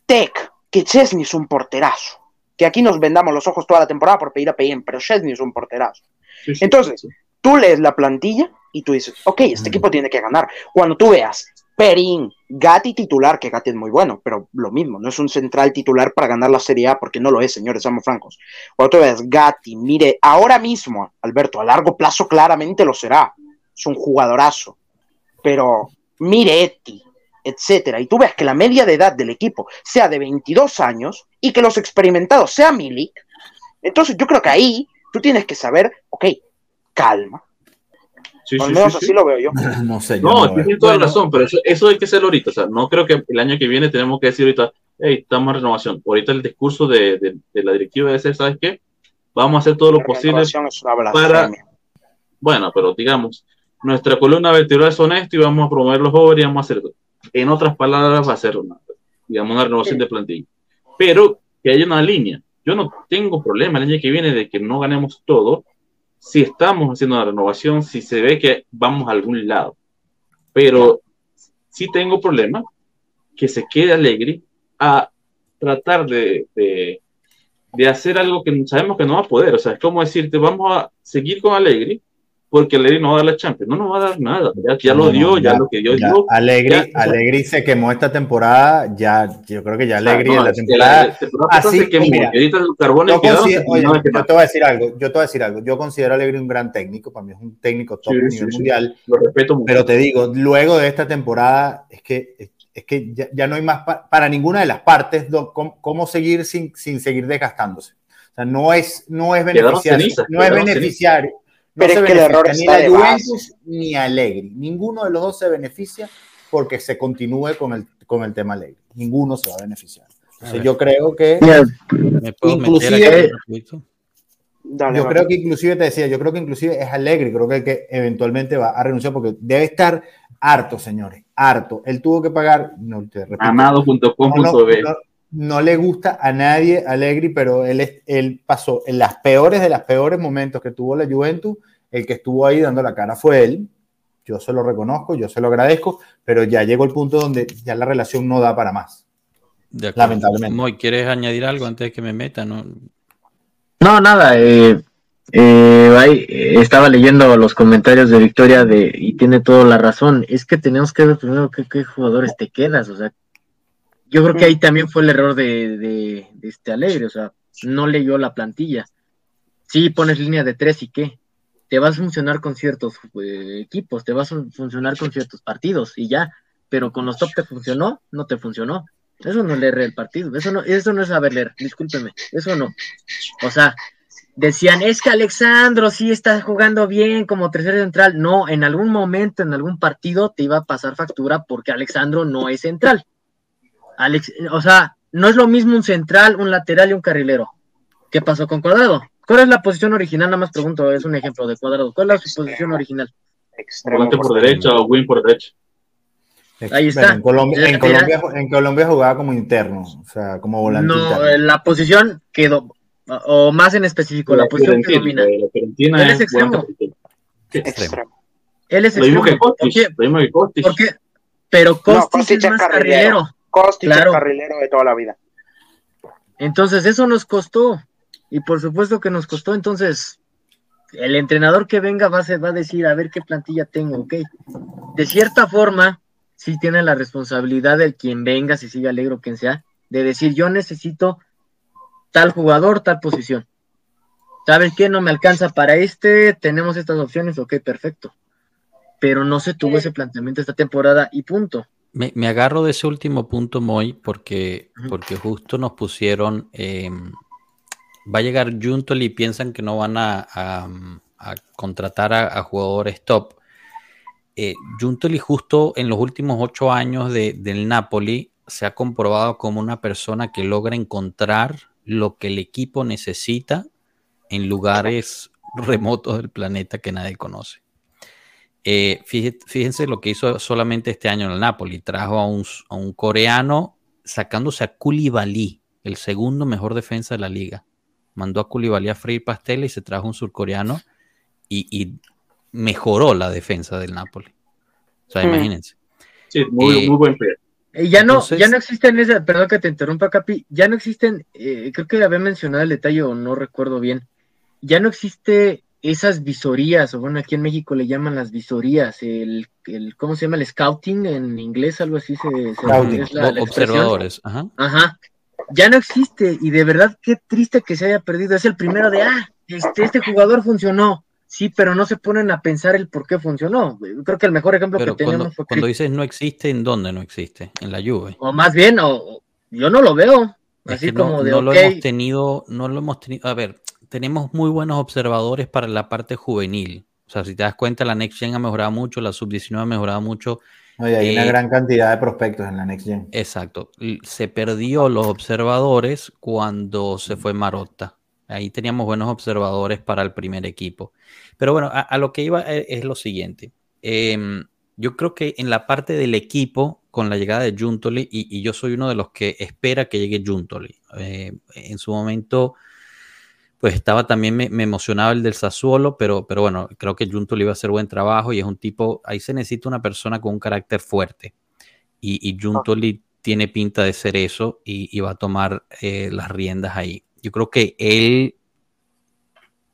Tech, que Chesney es un porterazo que aquí nos vendamos los ojos toda la temporada por pedir a Peyen, pero Chesney es un porterazo. Entonces, tú lees la plantilla y tú dices, ok, este equipo tiene que ganar. Cuando tú veas Perín, Gatti titular, que Gatti es muy bueno, pero lo mismo, no es un central titular para ganar la Serie A porque no lo es, señores, seamos francos. Cuando tú veas Gatti, mire, ahora mismo, Alberto, a largo plazo claramente lo será, es un jugadorazo, pero Miretti, etcétera, y tú ves que la media de edad del equipo sea de 22 años y que los experimentados sean Milik, entonces yo creo que ahí tú tienes que saber, ok, calma. Sí, Al menos así lo veo yo. no sé. no, tienes toda la razón, pero eso, hay que hacerlo ahorita. O sea, no creo que el año que viene tenemos que decir ahorita, hey, estamos en renovación. Ahorita el discurso de, la directiva debe ser, ¿sabes qué? Vamos a hacer todo lo posible para... Bueno, pero digamos, nuestra columna vertebral es honesta y vamos a promover los jóvenes y vamos a hacer en otras palabras, va a ser una, digamos, una renovación de plantilla. Pero que haya una línea. Yo no tengo problema el año que viene de que no ganemos todo si estamos haciendo una renovación, si se ve que vamos a algún lado. Pero sí tengo problema que se quede alegre a tratar de, de, de, hacer algo que sabemos que no va a poder. O sea, es como decirte, vamos a seguir con Alegre, porque Alegri no va a dar la Champions. No nos va a dar nada. Ya, lo dio, ya, lo que dio. Ya, Alegri, se quemó esta temporada. Ya, yo creo que ya Alegri en la temporada. así se quemó. Mira, yo, yo te voy a decir algo. Yo te voy a decir algo. Yo considero a Alegri un gran técnico. Para mí es un técnico top sí, nivel mundial. Lo respeto mucho. Pero te digo, luego de esta temporada, es que es que ya, no hay más para ninguna de las partes cómo, cómo seguir sin, sin, seguir desgastándose. O sea, no es, no es beneficiario. no es beneficiario. No pero es que el error ni la Juventus ni Allegri. Ninguno de los dos se beneficia porque se continúe con el, con el tema Allegri. Ninguno se va a beneficiar. Entonces, yo creo que inclusive yo creo que inclusive te decía, yo creo que inclusive es Allegri, creo que el que eventualmente va a renunciar porque debe estar harto, señores, harto. Él tuvo que pagar, no te no, le gusta a nadie Allegri, pero él, él pasó en las peores de los peores momentos que tuvo la Juventus, el que estuvo ahí dando la cara fue él. Yo se lo reconozco, yo se lo agradezco, pero ya llegó el punto donde ya la relación no da para más. Lamentablemente. ¿quieres añadir algo antes de que me meta? No, no nada. Eh, eh, estaba leyendo los comentarios de Victoria de, y tiene toda la razón. Es que tenemos que ver primero qué jugadores te quedas. O sea, yo creo que ahí también fue el error de, este Alegre, o sea, no leyó la plantilla. Sí, pones línea de tres y qué. Te vas a funcionar con ciertos eh, equipos, te vas a funcionar con ciertos partidos y ya. Pero con los top te funcionó, no te funcionó. Eso no es leer el partido, eso no, eso no es saber leer, discúlpeme, eso no. O sea, decían, es que Alexandro sí está jugando bien como tercer central. No, en algún momento, en algún partido te iba a pasar factura porque Alexandro no es central. Alex, o sea, no es lo mismo un central, un lateral y un carrilero. ¿Qué pasó con Cuadrado? ¿Cuál es la posición original? Nada más pregunto, es un ejemplo de Cuadrado. ¿Cuál es su posición original? Volante por derecha o wing por derecha. Ahí está. En Colombia, en, Colombia, jugaba como interno, o sea, como volante. No, la posición quedó, o más en específico, la, posición que domina. Él es extremo. extremo. Él es extremo. ¿Por qué? ¿Por qué? Pero Costis, es más carrilero. Claro. carrilero de toda la vida. Entonces, eso nos costó. Y por supuesto que nos costó. Entonces, el entrenador que venga va a, va a decir, a ver qué plantilla tengo, ok. De cierta forma, sí tiene la responsabilidad del quien venga, si sigue alegre o quien sea, de decir, yo necesito tal jugador, tal posición. ¿Sabes qué? No me alcanza para este, tenemos estas opciones, ok, perfecto. Pero no se tuvo ese planteamiento esta temporada y punto. Me, agarro de ese último punto, Moy, porque, porque justo nos pusieron, em, va a llegar Juntol y piensan que no van a, contratar a, jugadores top. Eh, Juntoli justo en los últimos ocho años del Napoli se ha comprobado como una persona que logra encontrar lo que el equipo necesita en lugares remotos del planeta que nadie conoce. Eh, fíjense, lo que hizo solamente este año en el Napoli. Trajo a un, coreano sacándose a Koulibaly, el segundo mejor defensa de la liga. Mandó a Koulibaly a freír pasteles y se trajo un surcoreano y, mejoró la defensa del Napoli. O sea, hmm. imagínense. Sí, muy, muy buen eh, ya no, ya no existen esas, perdón que te interrumpa, Capi, ya no existen, eh, creo que había mencionado el detalle o no recuerdo bien, ya no existe esas visorías, o bueno, aquí en México le llaman las visorías, el, el ¿cómo se llama? El scouting en inglés, algo así se, se observadores, ajá. Ajá. Ya no existe, y de verdad qué triste que se haya perdido. Es el primero de ah, este, este jugador funcionó Sí, pero no se ponen a pensar el por qué funcionó. Creo que el mejor ejemplo que tenemos cuando, fue cuando dices no existe, ¿en dónde no existe? En la lluvia. O más bien, o, yo no lo veo. así como no, de no lo hemos tenido, no lo hemos tenido. A ver, tenemos muy buenos observadores para la parte juvenil. O sea, si te das cuenta, la Next Gen ha mejorado mucho, la Sub-19 ha mejorado mucho. hay una eh, gran cantidad de prospectos en la Next Gen. Exacto. Se perdió los observadores cuando se fue Marotta. Ahí teníamos buenos observadores para el primer equipo. Pero bueno, a, lo que iba eh, es, lo siguiente. Em, yo creo que en la parte del equipo, con la llegada de Juntoli, y, yo soy uno de los que espera que llegue Juntoli. Eh, en su momento, pues estaba también, me, emocionaba el del Sassuolo, pero, pero bueno, creo que Juntoli iba a hacer buen trabajo y es un tipo, ahí se necesita una persona con un carácter fuerte. Y, y Juntoli tiene pinta de ser eso y, va a tomar eh, las riendas ahí. Yo creo que él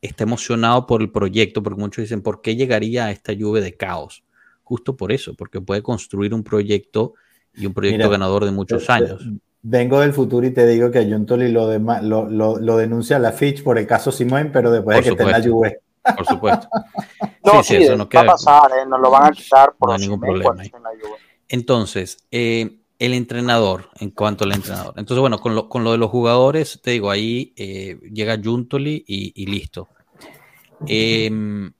está emocionado por el proyecto, porque muchos dicen, ¿por qué llegaría a esta lluvia de caos? Justo por eso, porque puede construir un proyecto y un proyecto ganador de muchos años. Vengo del futuro y te digo que a John Tolly lo, lo, lo, denuncia la Fitch por el caso Simón, pero después de que esté en la lluvia. Por supuesto. no, sí, eso no va a pasar, ¿eh? no lo van a quitar por no hay ningún problema. Entonces, eh, el entrenador, en cuanto al entrenador. Entonces, bueno, con lo, con lo de los jugadores, te digo, ahí eh, llega Juntoli y, listo. Em,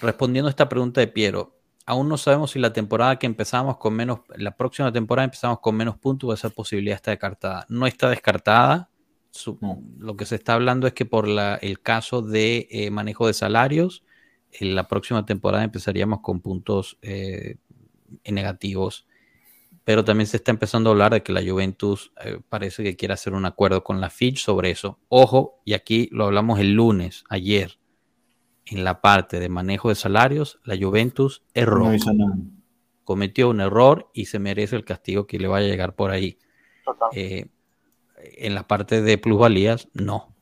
respondiendo a esta pregunta de Piero, aún no sabemos si la temporada que empezamos con menos, la próxima temporada empezamos con menos puntos esa posibilidad está descartada. No está descartada. Lo que se está hablando es que por la, el caso de eh, manejo de salarios, en la próxima temporada empezaríamos con puntos eh, negativos pero también se está empezando a hablar de que la Juventus eh, parece que quiere hacer un acuerdo con la Fitch sobre eso. Ojo, y aquí lo hablamos el lunes, ayer, en la parte de manejo de salarios, la Juventus erró. Cometió un error y se merece el castigo que le vaya a llegar por ahí. Eh, en la parte de plusvalías, no.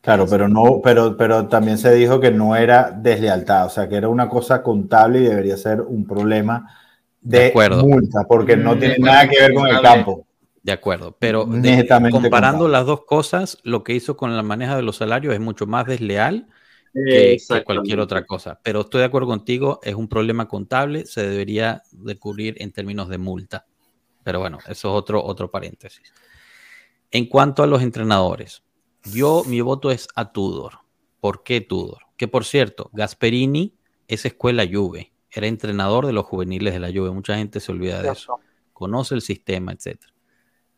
Claro, pero no, pero, pero también se dijo que no era deslealtad, o sea, que era una cosa contable y debería ser un problema de, acuerdo. multa, porque no tiene nada que ver con el campo. De acuerdo, pero comparando las dos cosas, lo que hizo con la maneja de los salarios es mucho más desleal que, cualquier otra cosa. Pero estoy de acuerdo contigo, es un problema contable, se debería de cubrir en términos de multa. Pero bueno, eso es otro, otro paréntesis. En cuanto a los entrenadores, yo mi voto es a Tudor. ¿Por qué Tudor? Que por cierto, Gasperini es escuela Juve, era entrenador de los juveniles de la Juve, mucha gente se olvida de eso, conoce el sistema, etc.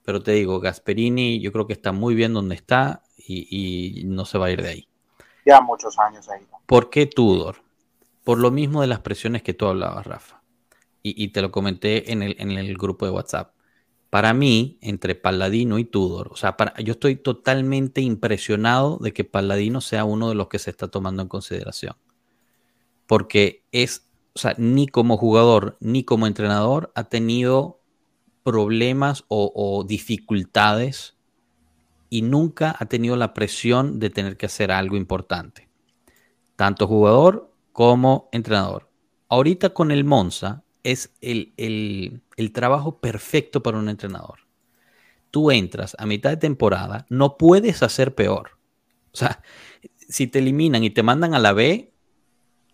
Pero te digo, Gasperini yo creo que está muy bien donde está y, no se va a ir de ahí. Ya muchos años ahí. ¿Por qué Tudor? Por lo mismo de las presiones que tú hablabas, Rafa. Y, te lo comenté en el, en el grupo de WhatsApp. Para mí, entre Palladino y Tudor, o sea, para, yo estoy totalmente impresionado de que Palladino sea uno de los que se está tomando en consideración. Porque es, o sea, ni como jugador ni como entrenador ha tenido problemas o dificultades y nunca ha tenido la presión de tener que hacer algo importante, tanto jugador como entrenador. Ahorita con el Monza es el, el, trabajo perfecto para un entrenador. Tú entras a mitad de temporada, no puedes hacer peor. O sea, si te eliminan y te mandan a la B,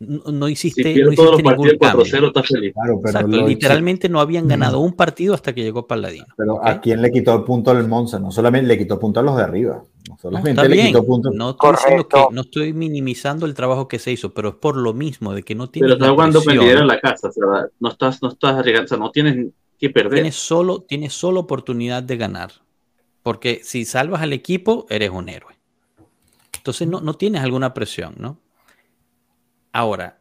no, hiciste, no hiciste ningún cambio. literalmente no habían ganado un partido hasta que llegó Palladino. Pero ¿a quién le quitó el punto al Monza? No solamente le quitó punto a los de arriba. No solamente le quitó punto. No estoy que no estoy minimizando el trabajo que se hizo, pero es por lo mismo de que no tienes. Pero está jugando en la casa, no estás, no estás o no tienes que perder. Tienes solo, tienes solo oportunidad de ganar. Porque si salvas al equipo, eres un héroe. Entonces no, no tienes alguna presión, ¿no? Ahora,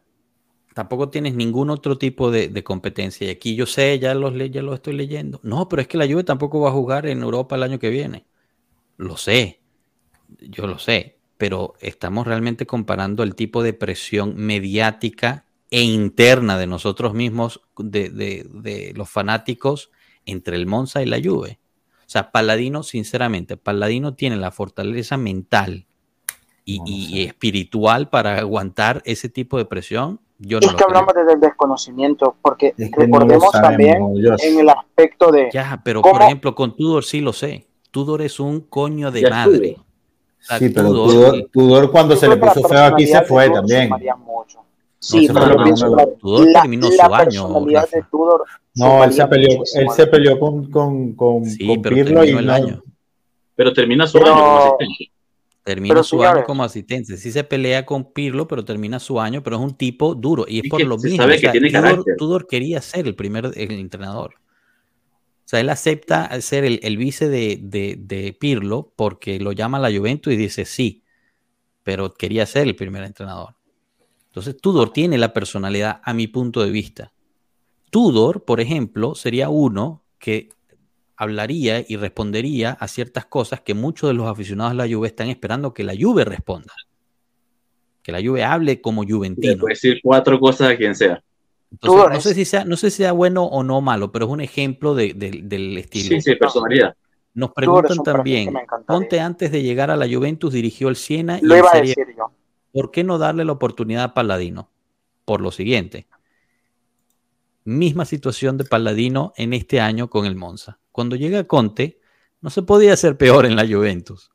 tampoco tienes ningún otro tipo de, competencia. Y aquí yo sé, ya los, estoy leyendo. No, pero es que la Juve tampoco va a jugar en Europa el año que viene. Lo sé, yo lo sé, pero estamos realmente comparando el tipo de presión mediática e interna de nosotros mismos, de, de los fanáticos, entre el Monza y la Juve. O sea, Paladino, sinceramente, Paladino tiene la fortaleza mental y, espiritual para aguantar ese tipo de presión. Yo es que hablamos desde el desconocimiento, porque recordemos también en el aspecto de. Ya, pero por ejemplo, con Tudor sí lo sé. Tudor es un coño de madre. sí, pero Tudor, cuando se le puso feo aquí se fue también. Sí, no, pero Tudor terminó su año. no, él se peleó, él se peleó con, con, con, sí, pero Pirlo y el año. Pero termina su año como asistente. Termina su año como asistente. Sí se pelea con Pirlo, pero termina su año, pero es un tipo duro. Y es por lo mismo. Tudor, quería ser el primer entrenador. O sea, él acepta ser el, vice de, Pirlo porque lo llama la Juventus y dice sí, pero quería ser el primer entrenador. Entonces, Tudor tiene la personalidad a mi punto de vista. Tudor, por ejemplo, sería uno que hablaría y respondería a ciertas cosas que muchos de los aficionados a la Juve están esperando que la Juve responda. Que la Juve hable como juventino. Puede decir cuatro cosas a quien sea. no, sé si sea no sé si sea bueno o no malo, pero es un ejemplo del estilo. Sí, sí, personalidad. Nos preguntan también, Ponte antes de llegar a la Juventus dirigió el Siena Lo iba a decir yo. ¿Por qué no darle la oportunidad a Paladino? Por lo siguiente. Misma situación de Paladino en este año con el Monza cuando llega Conte, no se podía hacer peor en la Juventus.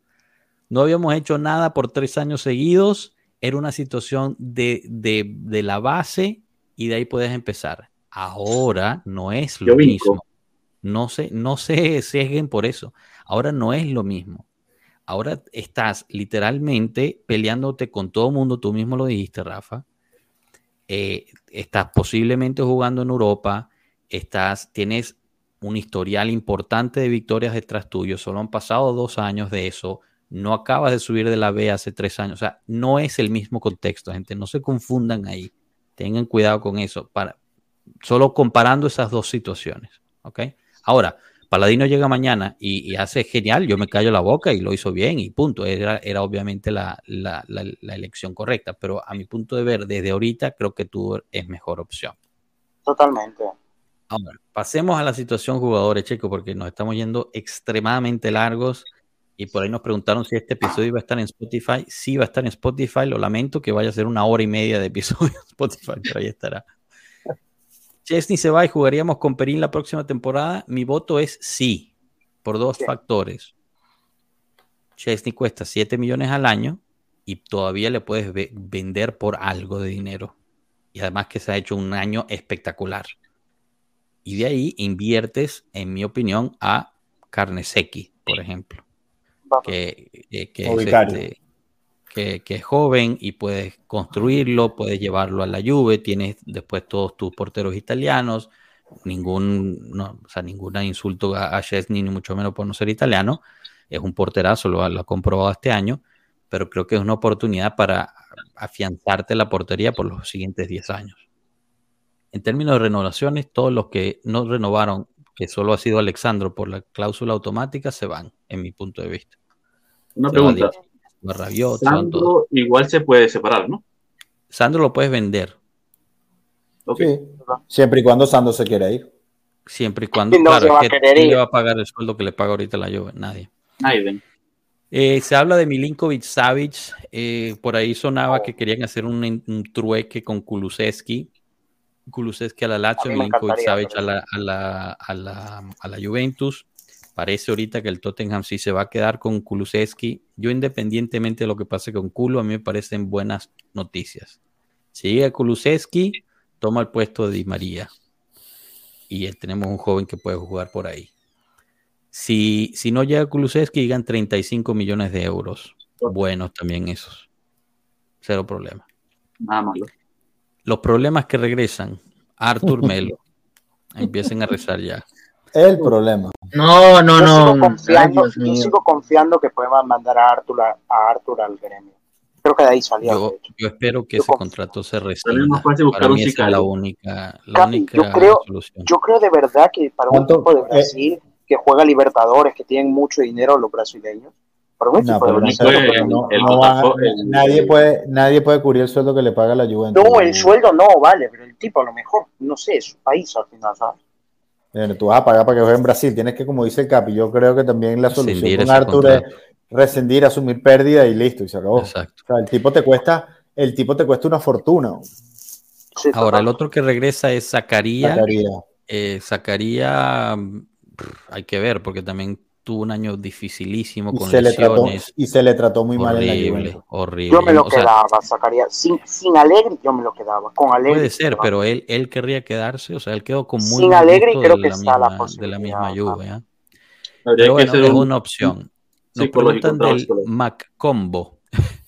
No habíamos hecho nada por tres años seguidos, era una situación de, la base y de ahí puedes empezar. Ahora no es lo mismo. No se, no se sesguen por eso. Ahora no es lo mismo. Ahora estás literalmente peleándote con todo el mundo, tú mismo lo dijiste, Rafa. Eh, estás posiblemente jugando en Europa, estás, tienes un historial importante de victorias detrás tuyo, solo han pasado dos años de eso, no acabas de subir de la B hace tres años, o sea, no es el mismo contexto, gente, no se confundan ahí, tengan cuidado con eso, para, solo comparando esas dos situaciones, ¿ok? Ahora, Paladino llega mañana y, hace genial, yo me callo la boca y lo hizo bien y punto, era, obviamente la elección correcta, pero a mi punto de ver, desde ahorita creo que tú es mejor opción. Totalmente pasemos a la situación jugadores, Checo, porque nos estamos yendo extremadamente largos y por ahí nos preguntaron si este episodio iba a estar en Spotify. Sí va a estar en Spotify, lo lamento que vaya a ser una hora y media de episodio en Spotify, pero ahí estará. Chesney se va y jugaríamos con Perín la próxima temporada. Mi voto es sí, por dos factores. Chesney cuesta 7 millones al año y todavía le puedes vender por algo de dinero. Y además que se ha hecho un año espectacular. Y de ahí inviertes, en mi opinión, a Carnesecchi, por ejemplo. Que, eh, este, que, que, es joven y puedes construirlo, puedes llevarlo a la Juve, tienes después todos tus porteros italianos, ningún, no, o sea, ninguna insulto a, a ni mucho menos por no ser italiano, es un porterazo, lo, lo ha comprobado este año, pero creo que es una oportunidad para afianzarte la portería por los siguientes 10 años. En términos de renovaciones, todos los que no renovaron, que solo ha sido Alexandro por la cláusula automática, se van, en mi punto de vista. Una pregunta. Sandro igual se puede separar, ¿no? Sandro lo puedes vender. Okay. Siempre y cuando Sandro se quiera ir. Siempre y cuando, claro, que ¿quién le va a pagar el sueldo que le paga ahorita la Juve? Nadie. Nadie. Eh, se habla de Milinkovic Savic. Eh, por ahí sonaba que querían hacer un, trueque con Kulusevski. Kulusevski a la Lazio, Milinkovic Savic a la, a, la, a, la, a la Juventus. Parece ahorita que el Tottenham sí se va a quedar con Kulusevski. Yo, independientemente de lo que pase con Kulu, a mí me parecen buenas noticias. Si llega Kulusevski, toma el puesto de Di María. Y tenemos un joven que puede jugar por ahí. Si, si no llega Kulusevski, digan 35 millones de euros. Buenos también esos. Cero problema. Nada malo. Los problemas que regresan, Arthur Melo. Empiecen a rezar ya. El problema. No, no, no. yo sigo confiando que podemos mandar a Arthur, a, Arthur al gremio. Creo que de ahí salió. Yo, espero que ese contrato se rescinda. Para mí es la única, la única yo creo, solución. Yo creo de verdad que para un equipo de eh, Brasil que juega Libertadores, que tienen mucho dinero los brasileños. Nadie, puede, nadie puede cubrir el sueldo que le paga la Juventus. No, el sueldo no, vale, pero el tipo a lo mejor, no sé, es su país al final, ¿sabes? tú vas a pagar para que juegue en Brasil, tienes que, como dice el Capi, yo creo que también la solución con Arthur es rescindir, asumir pérdida y listo, y se acabó. el tipo te cuesta, el tipo te cuesta una fortuna. Ahora, el otro que regresa es Zacarías. Zacarías eh, hay que ver, porque también tuvo un año dificilísimo con lesiones. y se le trató muy mal en la horrible. Yo me lo quedaba, sacaría. Sin, sin Alegre, yo me lo quedaba. Con Alegre. Puede ser, pero él, él querría quedarse. O sea, él quedó con muy. Sin Alegre, creo que está la De la misma lluvia. Pero bueno, es una opción. Nos preguntan del Mac Combo.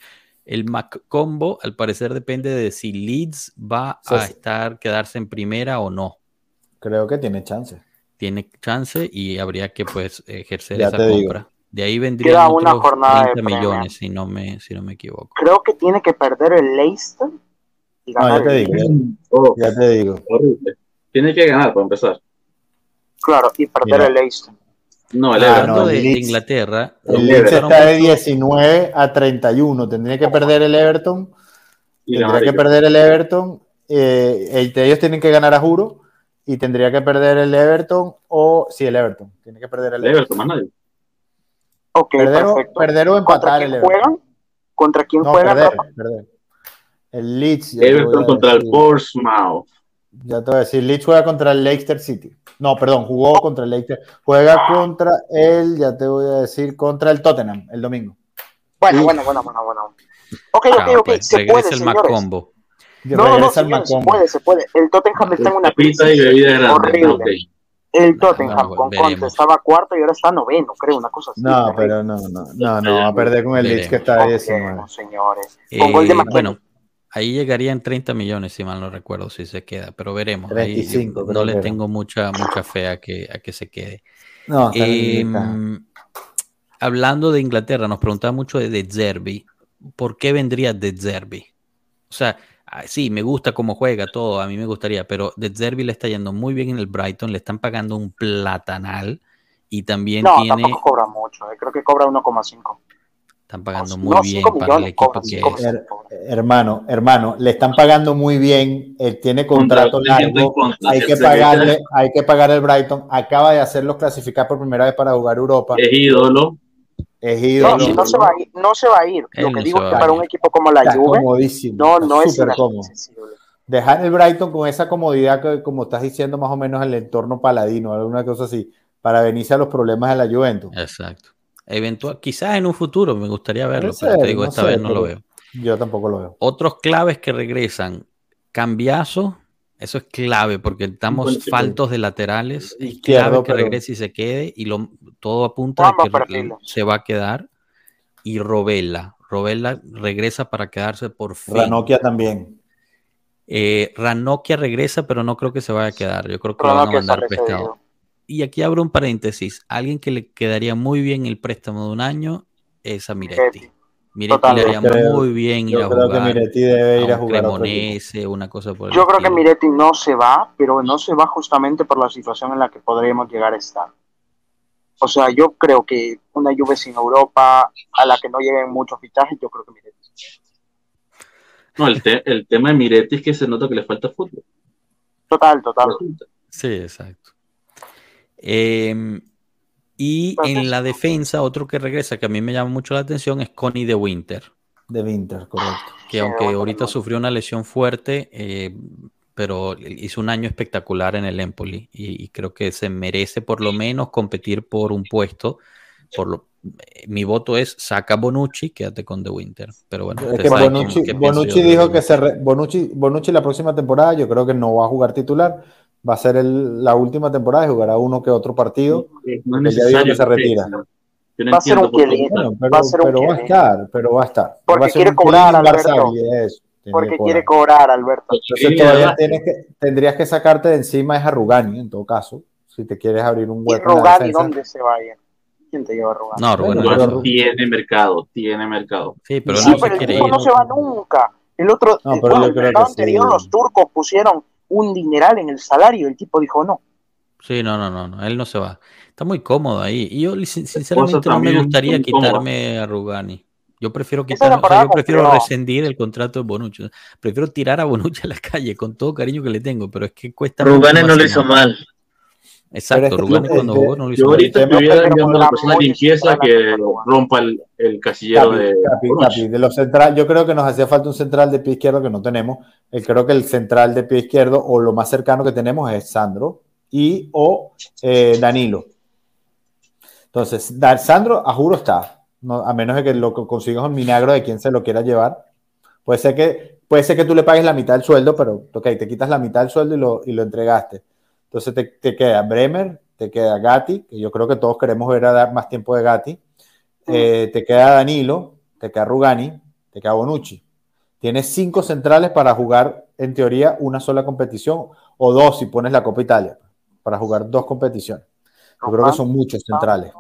El Mac Combo, al parecer, depende de si Leeds va a estar, quedarse en primera o no. Creo que tiene chance tiene chance y habría que pues ejercer esa compra. De ahí vendría una jornada 30 millones, si no, me, si no me equivoco. Creo que tiene que perder el Leicester y ganar. ya te digo, oh, ya, te digo. Tiene que ganar para empezar. Claro, y perder el Leicester. No, el ah, Everton de, Inglaterra. El Leicester está de 19 a 31. Tendría que perder el Everton. tendría que perder el Everton. Eh, ellos tienen que ganar a juro y tendría que perder el Everton o sí, el Everton. Tiene que perder el, Everton. más nadie. Ok, perder, o empatar el Everton. Juegan? ¿Contra quién no, juegan? Perder, perder. El Leeds. Everton contra el Portsmouth. Ya te voy a decir, Leeds juega contra el Leicester City. No, perdón, jugó contra el Leicester. Juega contra el, ya te voy a decir, contra el Tottenham el domingo. Bueno, bueno, bueno, bueno, bueno. Ok, ok, ok. Pues, se puede, el Macombo. No, no, se puede, se puede. El Tottenham está en una crisis horrible. El Tottenham con Conte estaba cuarto y ahora está noveno, creo, una cosa así. No, pero no, no, no, no, va a perder con el Leeds que está ahí 19. señores. Eh, con gol de bueno, ahí llegarían 30 millones, si mal no recuerdo, si se queda, pero veremos. 35, ahí, no le tengo mucha, mucha fe a que, a que se quede. No, eh, hablando de Inglaterra, nos preguntaba mucho de Zerbi. ¿Por qué vendría de Zerbi? O sea, sí, me gusta cómo juega todo, a mí me gustaría, pero De Zerbi le está yendo muy bien en el Brighton, le están pagando un platanal y también no, tiene... tampoco cobra mucho, eh, creo que cobra 1,5. Están pagando muy bien para el equipo que es. hermano, hermano, le están pagando muy bien, él tiene contrato largo, hay que pagarle, hay que pagar el Brighton, acaba de hacerlo clasificar por primera vez para jugar Europa. Es ídolo. No, no, se va a ir, no se va a ir. Lo que digo es que para un equipo como la Juve, no, no es cómodo. Dejar el Brighton con esa comodidad que, como estás diciendo, más o menos el entorno paladino, alguna cosa así, para venirse a los problemas de la Juventus. Exacto. Eventual, quizás en un futuro me gustaría verlo, pero te digo, esta vez no lo veo. Yo tampoco lo veo. Otros claves que regresan, Cambiazo Eso es clave porque estamos faltos de laterales. Es clave que regrese y se quede y lo, todo apunta a que se va a quedar. Y Robela. Robela regresa para quedarse por fin. Ranokia también. Eh, Ranokia regresa, pero no creo que se vaya a quedar. Yo creo que lo van a mandar prestado. Y aquí abro un paréntesis. Alguien que le quedaría muy bien el préstamo de un año es a Miretti. Miretti le haría muy bien ir a jugar. Que Miretti debe ir a, jugar una cosa por Yo creo que Miretti no se va, pero no se va justamente por la situación en la que podríamos llegar a estar. O sea, yo creo que una Juve sin Europa, a la que no lleguen muchos fichajes, yo creo que Miretti. No, el, el tema de Miretti es que se nota que le falta fútbol. Total, total. Sí, exacto. Eh, y en la defensa, otro que regresa que a mí me llama mucho la atención es Connie de Winter. De Winter, correcto. Que aunque ahorita sufrió una lesión fuerte, eh, pero hizo un año espectacular en el Empoli y, creo que se merece por lo menos competir por un puesto. Por lo, eh, mi voto es saca Bonucci, quédate con De Winter. Pero bueno, es que Bonucci, dijo que se Bonucci, Bonucci la próxima temporada yo creo que no va a jugar titular va a ser la última temporada y jugará uno que otro partido. No es necesario que se retira. va a ser un pero, va a, ser pero va a estar, pero va a estar. Porque quiere cobrar, Alberto. Porque quiere cobrar, Alberto. Entonces todavía tienes que, tendrías que sacarte de encima es a Rugani, en todo caso, si te quieres abrir un hueco. ¿Y Rugani dónde se vaya? ¿Quién te lleva a Rugani? No, Rugani tiene mercado, tiene mercado. Sí, pero, no, pero el tipo no se va nunca. El otro, no, el, el anterior, los turcos pusieron un dineral en el salario. El tipo dijo no. Sí, no, no, no, no, él no se va. Está muy cómodo ahí. Y yo sinceramente no me gustaría quitarme a Rugani. Yo prefiero quitar, yo prefiero rescindir el contrato de Bonucci. Prefiero tirar a Bonucci a la calle con todo cariño que le tengo, pero es que cuesta. Rugani no lo hizo mal. Exacto, Rugani cuando jugó no lo hizo Yo ahorita estuviera enviando la persona de limpieza que rompa el, el casillero de. de los central, yo creo que nos hacía falta un central de pie izquierdo que no tenemos. Eh, creo que el central de pie izquierdo o lo más cercano que tenemos es Sandro y o eh, Danilo. Entonces, Sandro, a juro está. A menos de que lo consigas un milagro de quien se lo quiera llevar. Puede ser que, puede ser que tú le pagues la mitad del sueldo, pero ok, te quitas la mitad del sueldo y lo, y lo entregaste entonces te, queda Bremer, te queda Gatti, que yo creo que todos queremos ver a dar más tiempo de Gatti. Eh, te queda Danilo, te queda Rugani, te queda Bonucci. Tienes cinco centrales para jugar, en teoría, una sola competición, o dos si pones la Copa Italia, para jugar dos competiciones. Yo creo que son muchos centrales.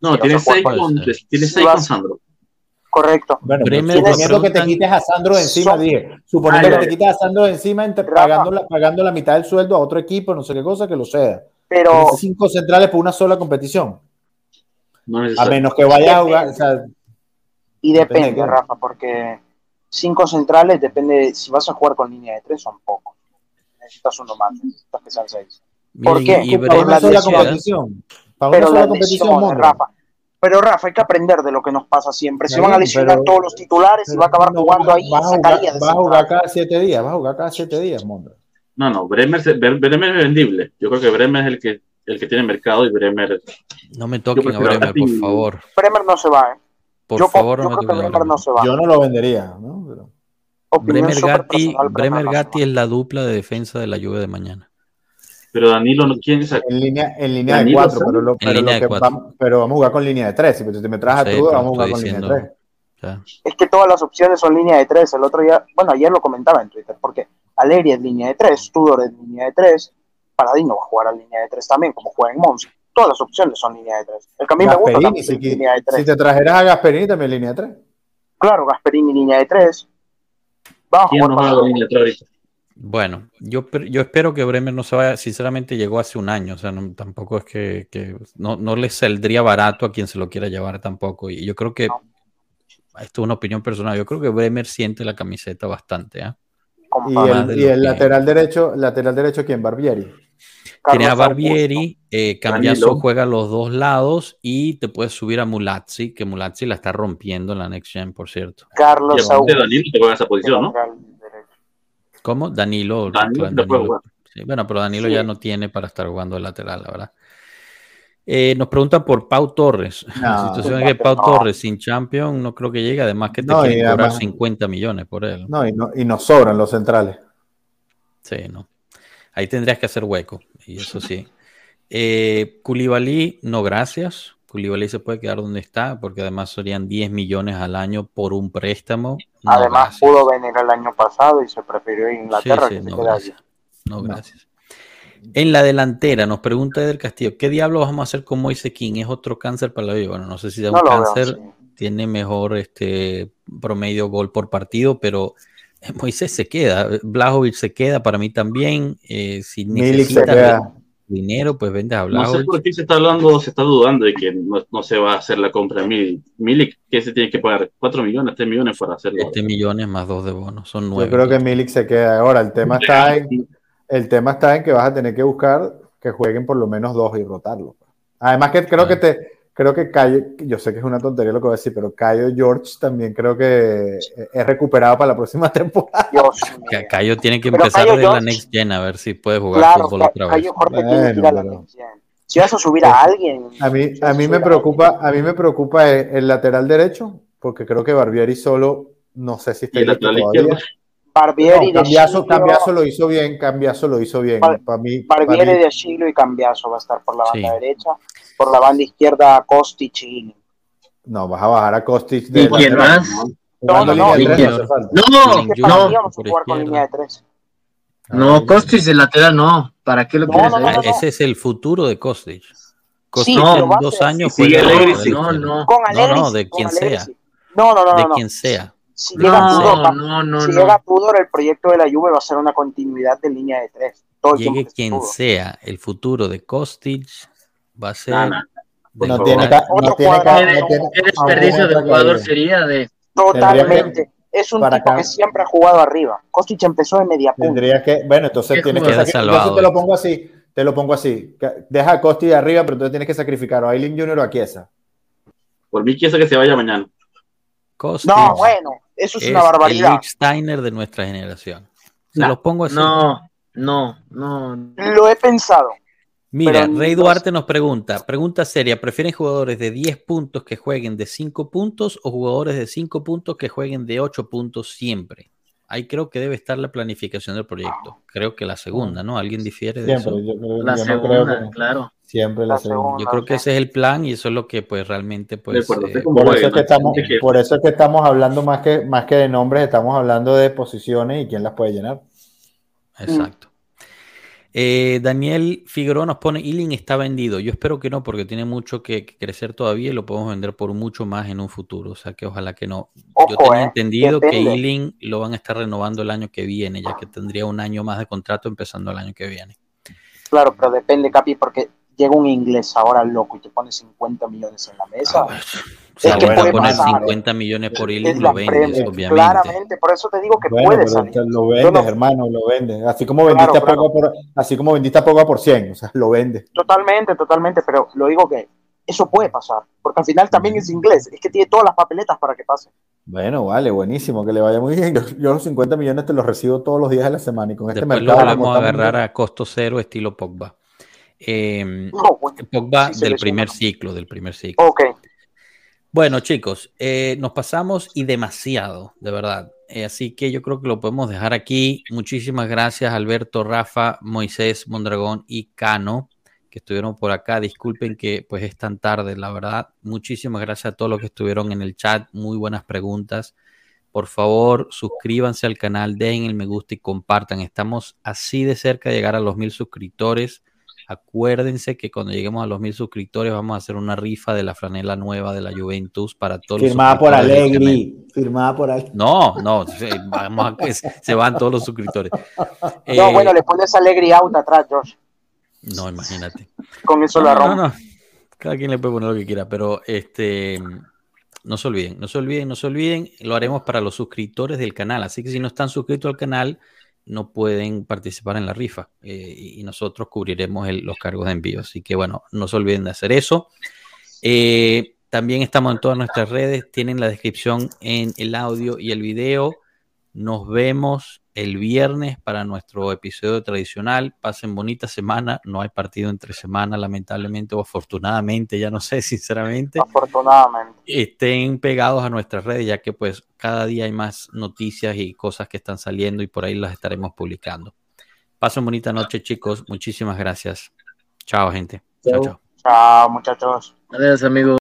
No, tienes seis con, tienes seis con Sandro. Correcto. Bueno, suponiendo que te quites a Sandro encima, dije, suponiendo que te quites a Sandro encima, pagando la, pagando la mitad del sueldo a otro equipo, no sé qué cosa, que lo sea. Pero. cinco centrales por una sola competición. a menos que vaya a jugar. y depende, Rafa, porque cinco centrales depende. Si vas a jugar con línea de tres, son pocos. Necesitas uno más, necesitas que sean seis. ¿Por qué? Y, para una sola competición. Para una sola competición, Rafa pero Rafa, hay que aprender de lo que nos pasa siempre. Se van a lesionar todos los titulares y va a acabar jugando ahí. Va, a jugar, cada siete días, va a jugar cada siete días, Mondra. No, no, Bremer, Bremer, es vendible. Yo creo que Bremer es el que, el que tiene mercado y Bremer. No me toquen a Bremer, por favor. Bremer no se va, ¿eh? Por favor, no me toquen a Bremer. No se va. Yo no lo vendería, ¿no? Pero... Bremer Gatti, Bremer Gatti es la dupla de defensa de la lluvia de mañana. Pero Danilo no quiere sacar. En línea, en línea de cuatro, pero, lo, pero, Vamos, pero, vamos, a jugar con línea de tres. Si te me traes a tú, vamos a jugar con línea de tres. Es que todas las opciones son línea de tres. El otro día, bueno, ayer lo comentaba en Twitter, porque Alegria es línea de tres, Tudor es línea de tres, Paradino va a jugar a línea de tres también, como juega en Mons. Todas las opciones son línea de tres. El camino me gusta también si, línea de tres. Si te trajeras a Gasperini también línea de tres. Claro, Gasperini línea de tres. Vamos a jugar con línea de tres bueno, yo, yo espero que Bremer no se vaya. Sinceramente, llegó hace un año. O sea, tampoco es que, que no, no, le saldría barato a quien se lo quiera llevar tampoco. Y yo creo que, esto es una opinión personal, yo creo que Bremer siente la camiseta bastante. ¿eh? Y el, lateral derecho, lateral derecho, ¿quién? Barbieri. Tiene a Barbieri, eh, Cambiaso juega a los dos lados y te puedes subir a Mulazzi, que Mulazzi la está rompiendo en la Next Gen, por cierto. Carlos Danilo te juega esa posición, ¿no? ¿Cómo? Danilo. bueno, pero Danilo ya no tiene para estar jugando el lateral, la verdad. Eh, nos preguntan por Pau Torres. la situación es que Pau Torres sin Champion no creo que llegue, además que te quieren cobrar 50 millones por él. No y, no, y nos sobran los centrales. Sí, no. Ahí tendrías que hacer hueco, y eso sí. Eh, no gracias. Koulibaly se puede quedar donde está, porque además serían 10 millones al año por un préstamo. además pudo venir el año pasado y se prefirió Inglaterra. no, gracias. no, gracias. En la delantera, nos pregunta Eder Castillo, ¿qué diablo vamos a hacer con Moise King? ¿Es otro cáncer para la vida? Bueno, no sé si es un cáncer, tiene mejor este promedio gol por partido, pero Moisés se queda, Blajovic se queda para mí también. Eh, si necesita dinero, pues vende a Blajovic. No sé por qué se está hablando, se está dudando de que no, se va a hacer la compra de Milik. Milik, que se tiene que pagar 4 millones, 3 millones para hacerlo. 7 millones más 2 de bonos, son 9. Yo creo que Milik se queda. Ahora, el tema está en, el tema está en que vas a tener que buscar que jueguen por lo menos dos y rotarlo. Además que creo que te, creo que Cayo, yo sé que es una tontería lo que voy a decir, pero Cayo George también creo que es recuperado para la próxima temporada. Cayo tiene que empezar de la Next Gen a ver si puede jugar fútbol otra vez. Si vas a subir a alguien. A mí, a mí me preocupa, a mí me preocupa el, lateral derecho, porque creo que Barbieri solo, no sé si está listo todavía. Barbieri no, Cambiazo, Cambiazo, lo hizo bien, Cambiazo lo hizo bien. para mí, Barbieri de Chilo y Cambiazo va a estar por la banda derecha, por la banda izquierda Kostic y No, vas a bajar a Kostic de ¿Y quién más? No, no, no, no, no, no, Kostic de lateral no. ¿Para qué lo quieres? Ese es el futuro de Kostic. Kostic en dos años fue no, no. no, no, de quien sea. No, no, no, de quien sea si llega Tudor, no, no, si llega Tudor, el proyecto de la Juve va a ser una continuidad de línea de tres. Llegue quien sea, el futuro de Kostic va a ser. no tiene, no tiene, ¿Qué desperdicio de jugador sería de. Totalmente. Es un tipo que siempre ha jugado arriba. Kostic empezó en media punta. Tendría que, bueno, entonces tienes que entonces te lo pongo así, te lo pongo así. Deja a Kostic de arriba, pero entonces tienes que sacrificar a Aileen Junior o a Chiesa. Por mí Chiesa que se vaya mañana. no, bueno, eso es, una barbaridad. El Steiner de nuestra generación. Se los pongo así. No, no, no. Lo he pensado. Mira, Rey Duarte nos pregunta, pregunta seria, ¿prefieren jugadores de 10 puntos que jueguen de 5 puntos o jugadores de 5 puntos que jueguen de 8 puntos siempre? Ahí creo que debe estar la planificación del proyecto. Creo que la segunda, ¿no? ¿Alguien difiere de eso? la segunda, claro. Siempre la, segunda. Yo creo que ese es el plan y eso es lo que pues realmente pues... Eh, por, eso es que estamos, por eso es que estamos hablando más que, más que de nombres, estamos hablando de posiciones y quién las puede llenar. Exacto. Eh, Daniel Figueroa nos pone, Ealing está vendido. Yo espero que no, porque tiene mucho que, crecer todavía y lo podemos vender por mucho más en un futuro. O sea que ojalá que no. Yo tenía eh, entendido que Ealing lo van a estar renovando el año que viene, ya que tendría un año más de contrato empezando el año que viene. Claro, pero depende, Capi, porque llega un inglés ahora loco y te pone 50 millones en la mesa. Ah, es que puede poner 50 millones por y lo vendes, obviamente. Claramente, por eso te digo que puede salir. Lo vendes, hermano, lo vendes. Así como vendiste, a Poco por, así como vendiste a Poco por 100, o sea, lo vendes. Totalmente, totalmente, pero lo digo que eso puede pasar, porque al final también es inglés, es que tiene todas las papeletas para que pase. Bueno, vale, buenísimo, que le vaya muy bien. Yo, los 50 millones te los recibo todos los días de la semana y con este mercado. Lo vamos a agarrar a costo cero estilo Pogba. Eh, Pogba del primer ciclo, del primer ciclo. Ok. Bueno, chicos, eh, nos pasamos y demasiado, de verdad. Eh, así que yo creo que lo podemos dejar aquí. Muchísimas gracias, Alberto, Rafa, Moisés, Mondragón y Cano, que estuvieron por acá. Disculpen que pues es tan tarde, la verdad. Muchísimas gracias a todos los que estuvieron en el chat. Muy buenas preguntas. Por favor, suscríbanse al canal, den el me gusta y compartan. Estamos así de cerca de llegar a los mil suscriptores. Acuérdense que cuando lleguemos a los mil suscriptores vamos a hacer una rifa de la franela nueva de la Juventus para todos Firmada por Alegri. Firmada por Alegri. No, no, vamos a que se van todos los suscriptores. no, eh, bueno, le pones Alegri out atrás, Josh. No, imagínate. Con eso lo no, no, Cada quien le puede poner lo que quiera, pero este no se olviden, no se olviden, no se olviden, lo haremos para los suscriptores del canal. Así que si no están suscritos al canal, no pueden participar en la rifa eh, y nosotros cubriremos los cargos de envío. Así que bueno, no se olviden de hacer eso. Eh, también estamos en todas nuestras redes, tienen la descripción en el audio y el video. Nos vemos el viernes para nuestro episodio tradicional. Pasen bonita semana. No hay partido entre semana, lamentablemente o afortunadamente, ya no sé, sinceramente. Afortunadamente. Estén pegados a nuestras redes, ya que pues cada día hay más noticias y cosas que están saliendo y por ahí las estaremos publicando. Pasen bonita noche, chicos. Muchísimas gracias. Chao, gente. Chao, chao. Chao, muchachos. Adiós, amigos.